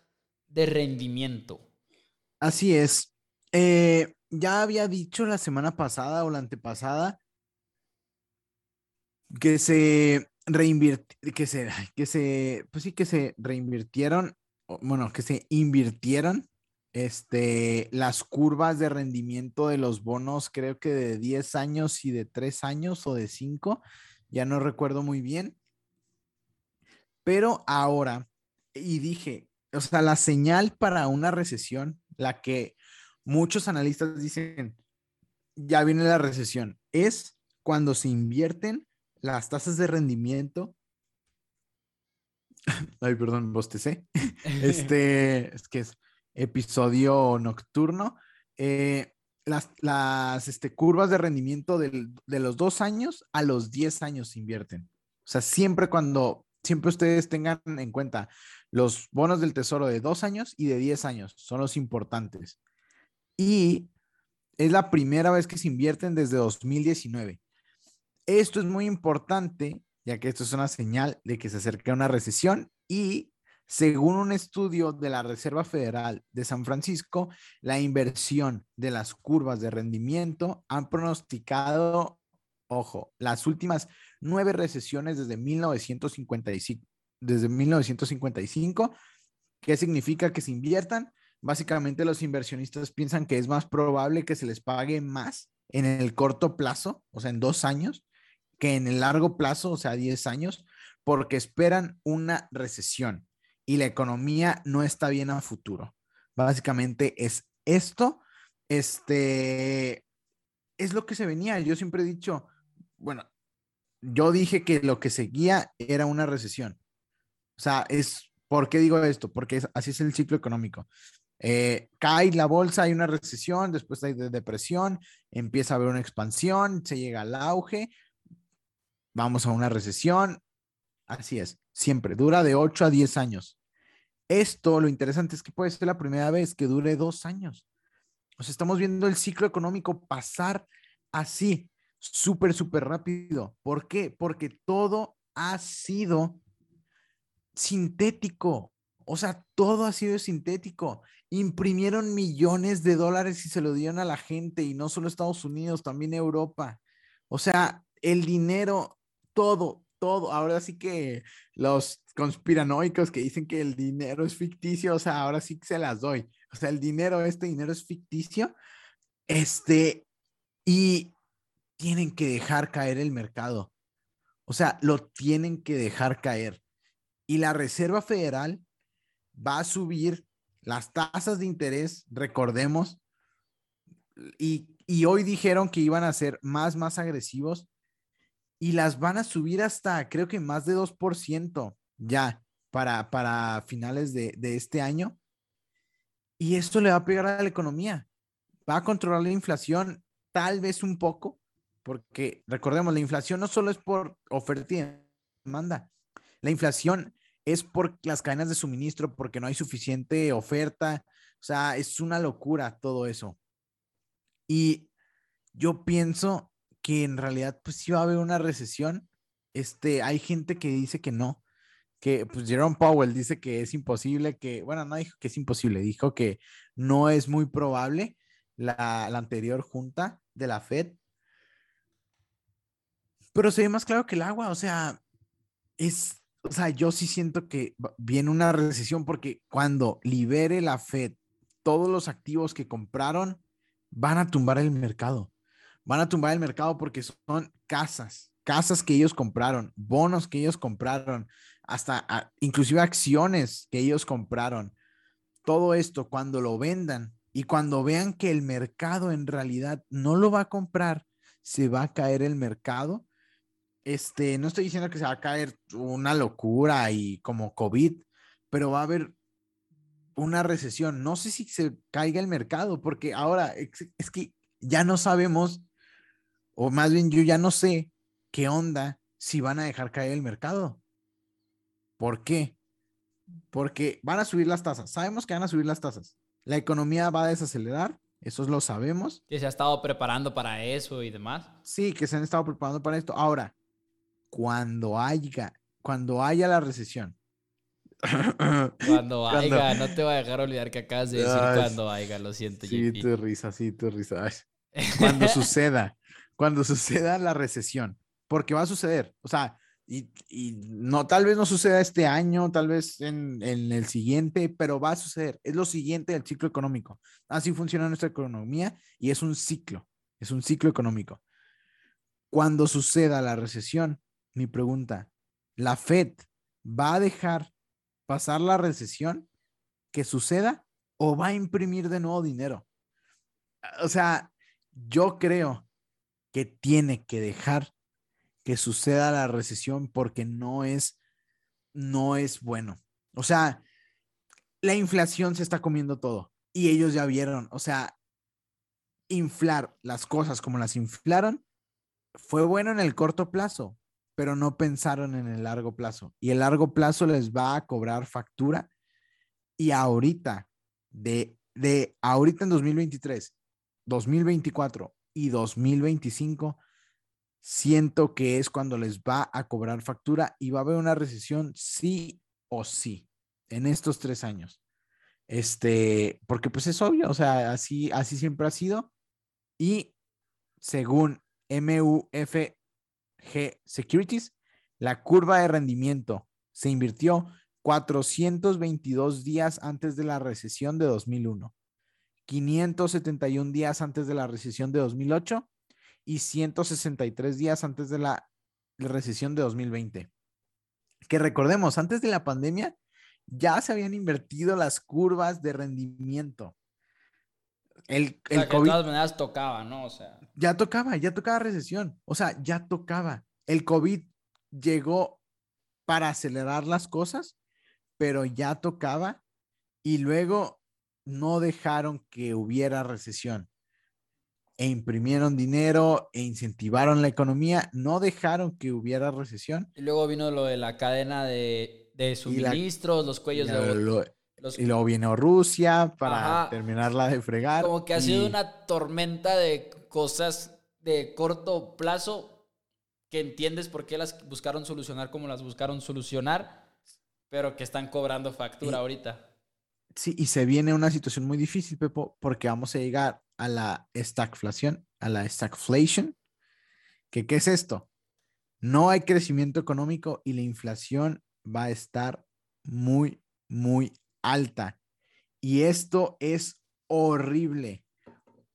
S1: de rendimiento.
S2: Así es. Eh, ya había dicho la semana pasada o la antepasada que se reinvirtieron, que se, que se, pues sí, que se reinvirtieron, bueno, que se invirtieron este, las curvas de rendimiento de los bonos, creo que de 10 años y de 3 años o de 5, ya no recuerdo muy bien. Pero ahora, y dije, o sea, la señal para una recesión, la que muchos analistas dicen, ya viene la recesión, es cuando se invierten las tasas de rendimiento. Ay, perdón, bostecé. Este, es que es episodio nocturno. Eh, las las este, curvas de rendimiento del, de los dos años a los 10 años se invierten. O sea, siempre cuando, siempre ustedes tengan en cuenta los bonos del tesoro de dos años y de 10 años son los importantes. Y es la primera vez que se invierten desde 2019. Esto es muy importante, ya que esto es una señal de que se acerca una recesión y según un estudio de la Reserva Federal de San Francisco, la inversión de las curvas de rendimiento han pronosticado, ojo, las últimas nueve recesiones desde 1955, desde 1955. ¿Qué significa que se inviertan? Básicamente los inversionistas piensan que es más probable que se les pague más en el corto plazo, o sea, en dos años, que en el largo plazo, o sea, 10 años, porque esperan una recesión y la economía no está bien a futuro. Básicamente es esto, este, es lo que se venía. Yo siempre he dicho, bueno, yo dije que lo que seguía era una recesión. O sea, es, ¿por qué digo esto? Porque así es el ciclo económico. Eh, cae la bolsa, hay una recesión, después hay de depresión, empieza a haber una expansión, se llega al auge, vamos a una recesión. Así es, siempre, dura de 8 a 10 años. Esto, lo interesante es que puede ser la primera vez que dure dos años. O sea, estamos viendo el ciclo económico pasar así, súper, súper rápido. ¿Por qué? Porque todo ha sido sintético. O sea, todo ha sido sintético. Imprimieron millones de dólares y se lo dieron a la gente, y no solo Estados Unidos, también Europa. O sea, el dinero, todo, todo. Ahora sí que los conspiranoicos que dicen que el dinero es ficticio, o sea, ahora sí que se las doy. O sea, el dinero, este dinero es ficticio. Este, y tienen que dejar caer el mercado. O sea, lo tienen que dejar caer. Y la Reserva Federal va a subir las tasas de interés, recordemos, y, hoy dijeron que iban a ser más, más agresivos y las van a subir hasta, creo que más de 2% ya para, para finales de, de este año. Y esto le va a pegar a la economía. Va a controlar la inflación tal vez un poco, porque recordemos, la inflación no solo es por oferta y demanda, la inflación es por las cadenas de suministro, porque no hay suficiente oferta, o sea, es una locura todo eso. Y yo pienso que en realidad, pues sí va a haber una recesión. Este, hay gente que dice que no, que pues Jerome Powell dice que es imposible, que, bueno, no dijo que es imposible, dijo que no es muy probable la, la anterior junta de la Fed pero se ve más claro que el agua, o sea, es, o sea, yo sí siento que viene una recesión porque cuando libere la Fed todos los activos que compraron, van a tumbar el mercado. Van a tumbar el mercado porque son casas, casas que ellos compraron, bonos que ellos compraron, hasta inclusive acciones que ellos compraron. Todo esto cuando lo vendan y cuando vean que el mercado en realidad no lo va a comprar, se va a caer el mercado este, no estoy diciendo que se va a caer una locura y como COVID, pero va a haber una recesión. No sé si se caiga el mercado, porque ahora es, que ya no sabemos, o más bien yo ya no sé qué onda si van a dejar caer el mercado. ¿Por qué? Porque van a subir las tasas. Sabemos que van a subir las tasas. La economía va a desacelerar, eso lo sabemos.
S1: Que se ha estado preparando para eso y demás.
S2: Sí, que se han estado preparando para esto. Ahora, cuando haya, cuando haya la recesión.
S1: Cuando haya, no te voy a dejar olvidar que acabas de decir cuando haya, lo siento.
S2: Sí, tu risa, sí, tu risa. Cuando suceda, cuando suceda la recesión, porque va a suceder, o sea, y, no, tal vez no suceda este año, tal vez en, en, el siguiente, pero va a suceder. Es lo siguiente del ciclo económico. Así funciona nuestra economía y es un ciclo, es un ciclo económico. Cuando suceda la recesión, mi pregunta, ¿la Fed va a dejar pasar la recesión que suceda o va a imprimir de nuevo dinero? O sea, yo creo que tiene que dejar que suceda la recesión porque no es no es bueno. O sea, la inflación se está comiendo todo y ellos ya vieron, o sea, inflar las cosas como las inflaron fue bueno en el corto plazo, pero no pensaron en el largo plazo. Y el largo plazo les va a cobrar factura. Y ahorita, de, de ahorita en 2023, 2024 y 2025, siento que es cuando les va a cobrar factura y va a haber una recesión sí o sí en estos tres años. Este, porque pues es obvio, o sea, así, así siempre ha sido. Y según MUF G Securities, la curva de rendimiento se invirtió 422 días antes de la recesión de 2001, 571 días antes de la recesión de 2008 y 163 días antes de la recesión de 2020. Que recordemos, antes de la pandemia ya se habían invertido las curvas de rendimiento.
S1: El, el COVID, de todas maneras tocaba, ¿no? O sea.
S2: Ya tocaba, ya tocaba recesión. O sea, ya tocaba. el COVID llegó para acelerar las cosas, pero ya tocaba y luego no dejaron que hubiera recesión e imprimieron dinero e incentivaron la economía, no dejaron que hubiera recesión.
S1: Y luego vino lo de la cadena de, suministros, los cuellos de...
S2: Y luego vino Rusia para terminarla de fregar.
S1: Como que ha sido una tormenta de cosas de corto plazo que entiendes por qué las buscaron solucionar como las buscaron solucionar, pero que están cobrando factura ahorita.
S2: Sí, y se viene una situación muy difícil, Pepo, porque vamos a llegar a la stagflación, a la stagflation. ¿Qué es esto? No hay crecimiento económico y la inflación va a estar muy, muy alta. Y esto es horrible,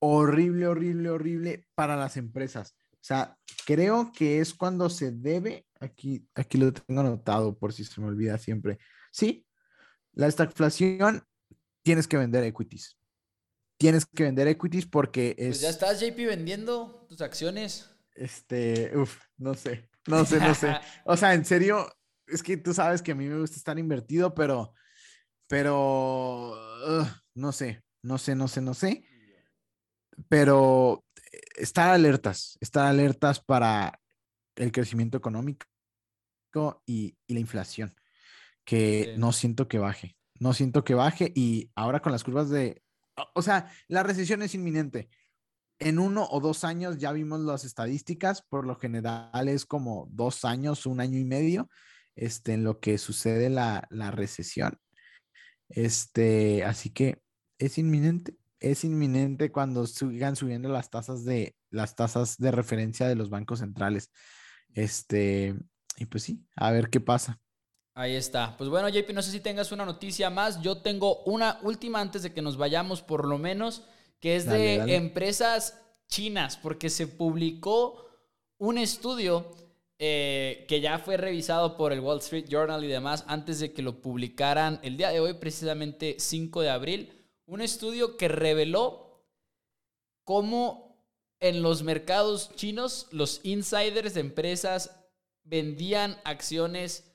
S2: horrible, horrible, horrible para las empresas. O sea, creo que es cuando se debe, aquí, aquí lo tengo anotado por si se me olvida siempre. Sí, la stagflación, tienes que vender equities. Tienes que vender equities porque es... Pues
S1: ya estás, JP, vendiendo tus acciones.
S2: Este, uff, no sé, no sé, no sé. O sea, en serio, es que tú sabes que a mí me gusta estar invertido, pero pero no sé, no sé, no sé, no sé. Pero estar alertas, estar alertas para el crecimiento económico y, la inflación, que no siento que baje, no siento que baje y ahora con las curvas de, o sea, la recesión es inminente. En uno o dos años ya vimos las estadísticas, por lo general es como dos años, un año y medio, este, en lo que sucede la, la recesión. Este, así que es inminente, es inminente cuando sigan subiendo las tasas de las tasas de referencia de los bancos centrales. Este, y pues sí, a ver qué pasa.
S1: Ahí está. Pues bueno, JP, no sé si tengas una noticia más. Yo tengo una última antes de que nos vayamos, por lo menos, que es de empresas chinas, porque se publicó un estudio eh, que ya fue revisado por el Wall Street Journal y demás antes de que lo publicaran el día de hoy, precisamente 5 de abril, un estudio que reveló cómo en los mercados chinos los insiders de empresas vendían acciones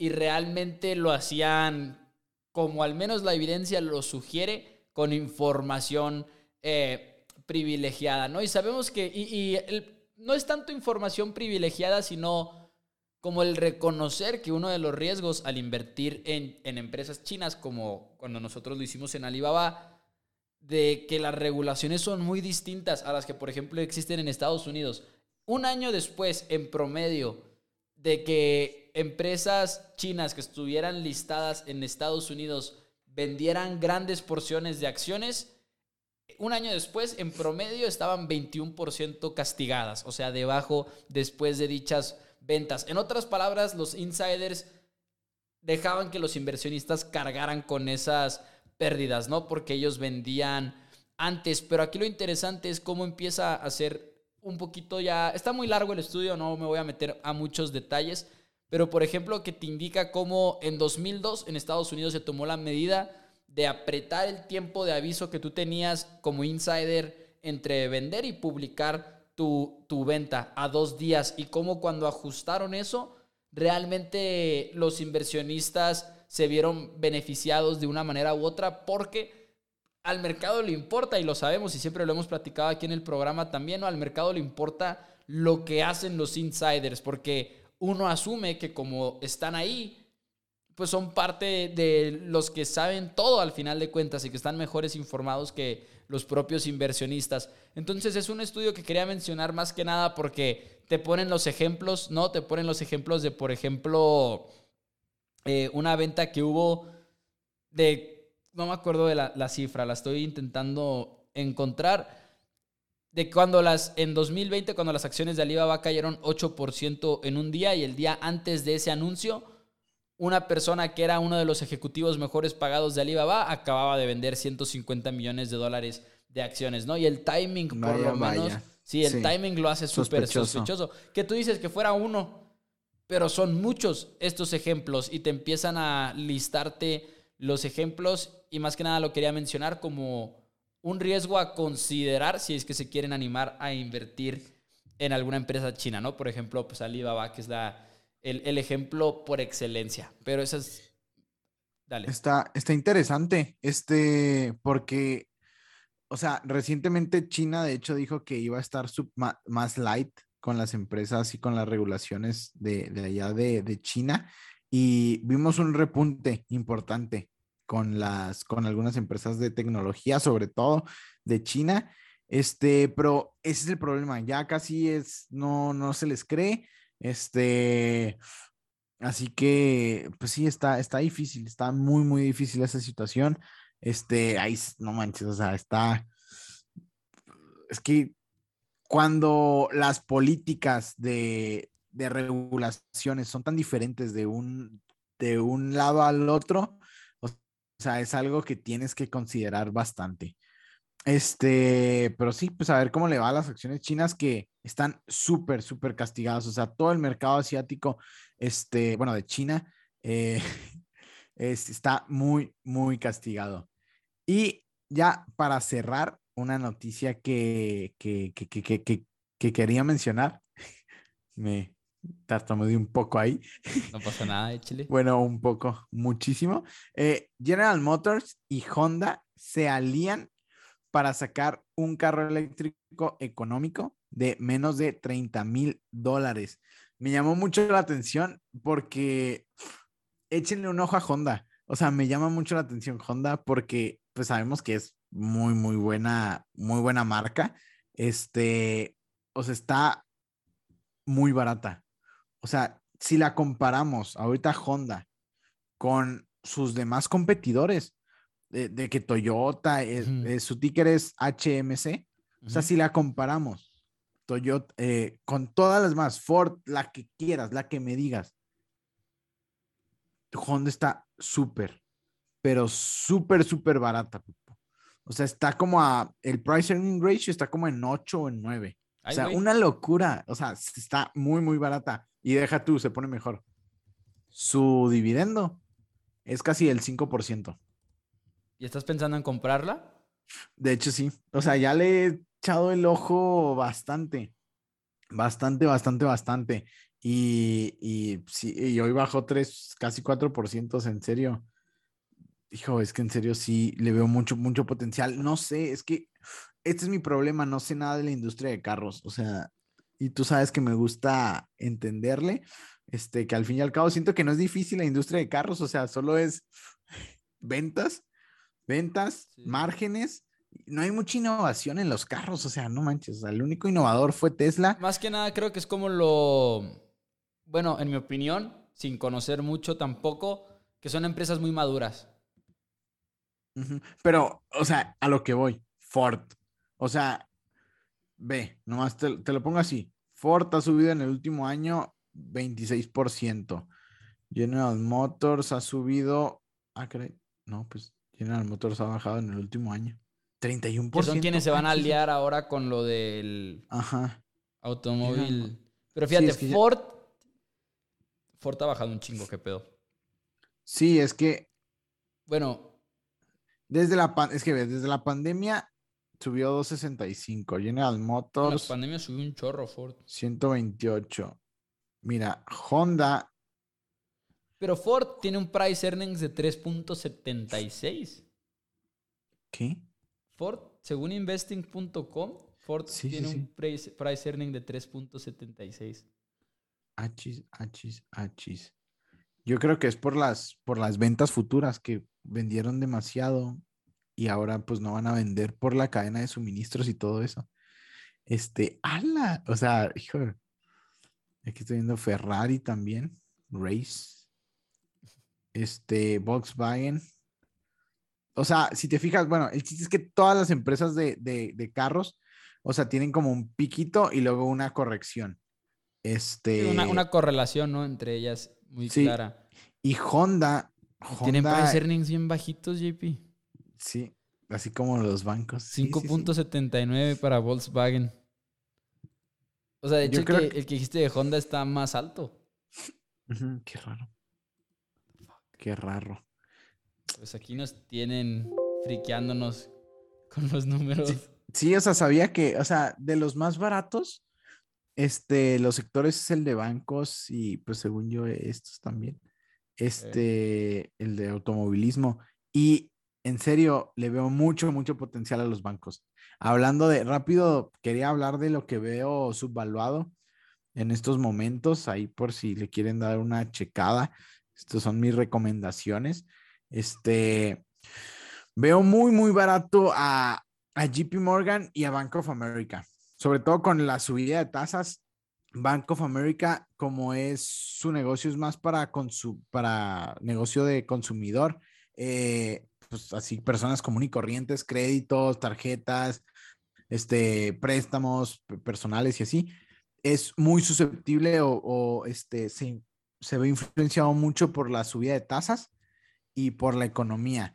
S1: y realmente lo hacían como al menos la evidencia lo sugiere, con información eh, privilegiada, ¿no? Y sabemos que, y, no es tanto información privilegiada, sino como el reconocer que uno de los riesgos al invertir en, empresas chinas, como cuando nosotros lo hicimos en Alibaba, de que las regulaciones son muy distintas a las que, por ejemplo, existen en Estados Unidos. Un año después, en promedio, de que empresas chinas que estuvieran listadas en Estados Unidos vendieran grandes porciones de acciones, un año después, en promedio, estaban 21% castigadas, o sea, debajo después de dichas ventas. En otras palabras, los insiders dejaban que los inversionistas cargaran con esas pérdidas, ¿no? Porque ellos vendían antes. Pero aquí lo interesante es cómo empieza a ser un poquito ya... Está muy largo el estudio, no me voy a meter a muchos detalles. Pero, por ejemplo, que te indica cómo en 2002 en Estados Unidos se tomó la medida de apretar el tiempo de aviso que tú tenías como insider entre vender y publicar tu, tu venta a dos días y cómo cuando ajustaron eso, realmente los inversionistas se vieron beneficiados de una manera u otra porque al mercado le importa y lo sabemos y siempre lo hemos platicado aquí en el programa también, ¿no? al mercado le importa lo que hacen los insiders porque uno asume que como están ahí, pues son parte de los que saben todo al final de cuentas y que están mejores informados que los propios inversionistas. Entonces es un estudio que quería mencionar más que nada porque te ponen los ejemplos, ¿no? Te ponen los ejemplos de, por ejemplo, eh, una venta que hubo de, no me acuerdo de la, la cifra, la estoy intentando encontrar, de cuando las, en 2020, cuando las acciones de Alibaba cayeron 8% en un día y el día antes de ese anuncio, una persona que era uno de los ejecutivos mejores pagados de Alibaba acababa de vender 150 millones de dólares de acciones, ¿no? Y el timing, por lo menos, sí, el timing lo hace súper sospechoso. Que tú dices que fuera uno, pero son muchos estos ejemplos y te empiezan a listarte los ejemplos y más que nada lo quería mencionar como un riesgo a considerar si es que se quieren animar a invertir en alguna empresa china, ¿no? Por ejemplo, pues Alibaba, que es la, el, ejemplo por excelencia. Pero eso es... Dale.
S2: Está, está interesante, este, porque, o sea, recientemente China de hecho dijo que iba a estar más light con las empresas y con las regulaciones de, de allá de, de China y vimos un repunte importante con las, con algunas empresas de tecnología, sobre todo de China. Este, pero ese es el problema, ya casi es, no, no se les cree. Este, así que, pues sí, está, está difícil, está muy, muy difícil esa situación. Este, ahí, no manches, o sea, está, es que cuando las políticas de, de regulaciones son tan diferentes de un, de un lado al otro, o sea, es algo que tienes que considerar bastante. Este, pero sí, pues a ver cómo le va a las acciones chinas que están súper, súper castigadas. O sea, todo el mercado asiático, este, bueno, de China, eh, es- está muy, muy castigado. Y ya para cerrar, una noticia que, que, que, que- que quería mencionar, me tartamudeé un poco ahí.
S1: No pasa nada, échale.
S2: Bueno, un poco, muchísimo. Eh, General Motors y Honda se alían para sacar un carro eléctrico económico de menos de 30 mil dólares. Me llamó mucho la atención porque échenle un ojo a Honda. O sea, me llama mucho la atención Honda porque pues sabemos que es muy, muy buena, muy buena marca. Este, o sea, está muy barata. O sea, si la comparamos ahorita Honda con sus demás competidores, de, de que Toyota,
S1: Ujú.
S2: eh, su ticker es HMC, o sea, si la comparamos, Toyota, eh, con todas las más, Ford, la que quieras, la que me digas, Honda está súper, pero súper, súper barata. O sea, está como a, el price earning ratio está como en 8 o en 9. O sea, una locura. O sea, está muy, muy barata. Y deja tú, se pone mejor. Su dividendo es casi el 5%.
S1: ¿Y estás pensando en comprarla?
S2: De hecho, sí. O sea, ya le he echado el ojo bastante. Bastante, bastante, bastante. Y, y, sí, y hoy bajó 3, casi 4%. En serio. Hijo, es que en serio sí le veo mucho, mucho potencial. No sé, es que este es mi problema. No sé nada de la industria de carros. O sea, y tú sabes que me gusta entenderle. Este, que al fin y al cabo siento que no es difícil la industria de carros. O sea, solo es ventas, ventas,
S1: Sí.
S2: márgenes. No hay mucha innovación en los carros. O sea, no manches. O sea, el único innovador fue Tesla.
S1: Más que nada creo que es como lo, bueno, en mi opinión, sin conocer mucho tampoco, que son empresas muy maduras.
S2: Pero, o sea, a lo que voy, Ford. O sea, ve, nomás te, te lo pongo así. Ford ha subido en el último año 26%. General Motors ha subido. Ah, caray. No, pues General Motors ha bajado en el último año. 31%.
S1: Que son quienes se van a aliar ahora con lo del
S2: Ajá.
S1: automóvil. Pero
S2: Sí,
S1: fíjate,
S2: es que ya-
S1: Ford. Ford ha bajado un chingo, qué pedo.
S2: Sí, es que
S1: Bueno,
S2: desde la, pan- es que desde la pandemia subió 265. General
S1: en la
S2: Motors.
S1: pandemia subió un chorro Ford.
S2: 128. Mira, Honda,
S1: Pero Ford tiene un price earnings de 3.76.
S2: ¿qué?
S1: Ford, según investing.com, Ford
S2: Sí, sí,
S1: tiene
S2: sí.
S1: un price, price earning de 3.76.
S2: Achis, achis, achis. Yo creo que es por las, por las ventas futuras que vendieron demasiado y ahora pues no van a vender por la cadena de suministros y todo eso. Este, ala, o sea, hijo, aquí estoy viendo Ferrari también, Race, este, Volkswagen. O sea, si te fijas, bueno, el chiste es que todas las empresas de, de, de carros, o sea, tienen como un piquito y luego una corrección. Este,
S1: Una, una correlación, ¿no? Entre ellas muy
S2: Sí,
S1: clara.
S2: y Honda,
S1: Tienen
S2: Honda,
S1: price earnings bien bajitos, JP.
S2: Sí, así como los bancos. sí, sí, sí.
S1: 5.79 para Volkswagen. O sea, de hecho, el que,
S2: que-
S1: el que dijiste de Honda está más alto.
S2: Qué raro. Qué raro.
S1: Pues aquí nos tienen friqueándonos con los números.
S2: Sí, o sea, sabía que, o sea, de los más baratos, este, los sectores es el de bancos y pues según yo estos también. Este, el de automovilismo. Y en serio, le veo mucho, mucho potencial a los bancos. Hablando de, rápido, quería hablar de lo que veo subvaluado en estos momentos, ahí por si le quieren dar una checada. Estas son mis recomendaciones. Este, veo muy, muy barato a, a JP Morgan y a Bank of America, sobre todo con la subida de tasas. Bank of America, como es su negocio, es más para, para negocio de consumidor. Eh, pues así, personas comunes y corrientes, créditos, tarjetas, este, préstamos personales y así, es muy susceptible o, este, se, se ve influenciado mucho por la subida de tasas y por la economía.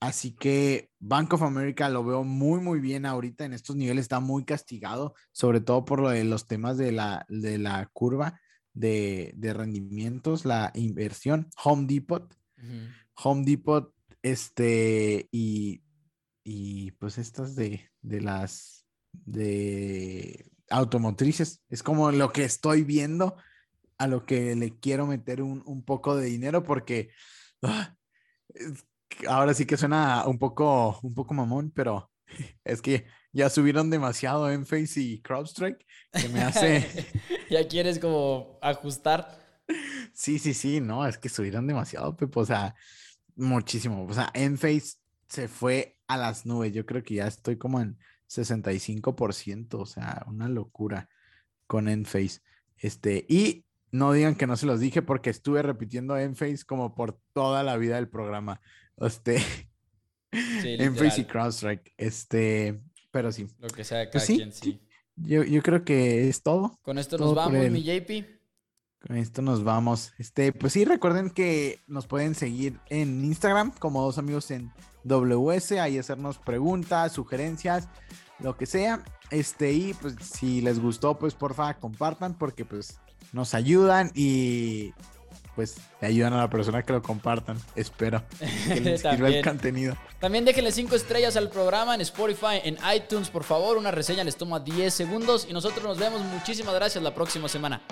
S2: Así que Bank of America lo veo muy, muy bien ahorita en estos niveles. Está muy castigado, sobre todo por lo de los temas de la, de la curva de, rendimientos, la inversión. Home Depot. Home Depot, este, y, y pues estas de, de las de automotrices. Es como lo que estoy viendo, a lo que le quiero meter un, un poco de dinero porque ah, ahora sí que suena un poco, un poco mamón, pero es que ya subieron demasiado Enphase y CrowdStrike que me hace...
S1: ya quieres como ajustar.
S2: Sí, sí, sí, no, es que subieron demasiado, Pepo, o sea, muchísimo. O sea, Enphase se fue a las nubes. Yo creo que ya estoy como en 65%, o sea, una locura con Enphase. Este, y no digan que no se los dije porque estuve repitiendo Enphase como por toda la vida del programa. Este. en Face y CrowdStrike. Este. Pero sí.
S1: Lo que sea, pues cada sí.
S2: Yo, yo, creo que es todo.
S1: Con esto nos vamos, mi JP.
S2: Con esto nos vamos. Este, pues sí, recuerden que nos pueden seguir en Instagram como dos amigos en WS, ahí hacernos preguntas, sugerencias, lo que sea. Este, y pues si les gustó, pues porfa, compartan porque pues nos ayudan y pues le ayudan a la persona que lo compartan. Espero que les sirva el contenido.
S1: También déjenle 5 estrellas al programa en Spotify, en iTunes, por favor. Una reseña les toma 10 segundos y nosotros nos vemos. Muchísimas gracias la próxima semana.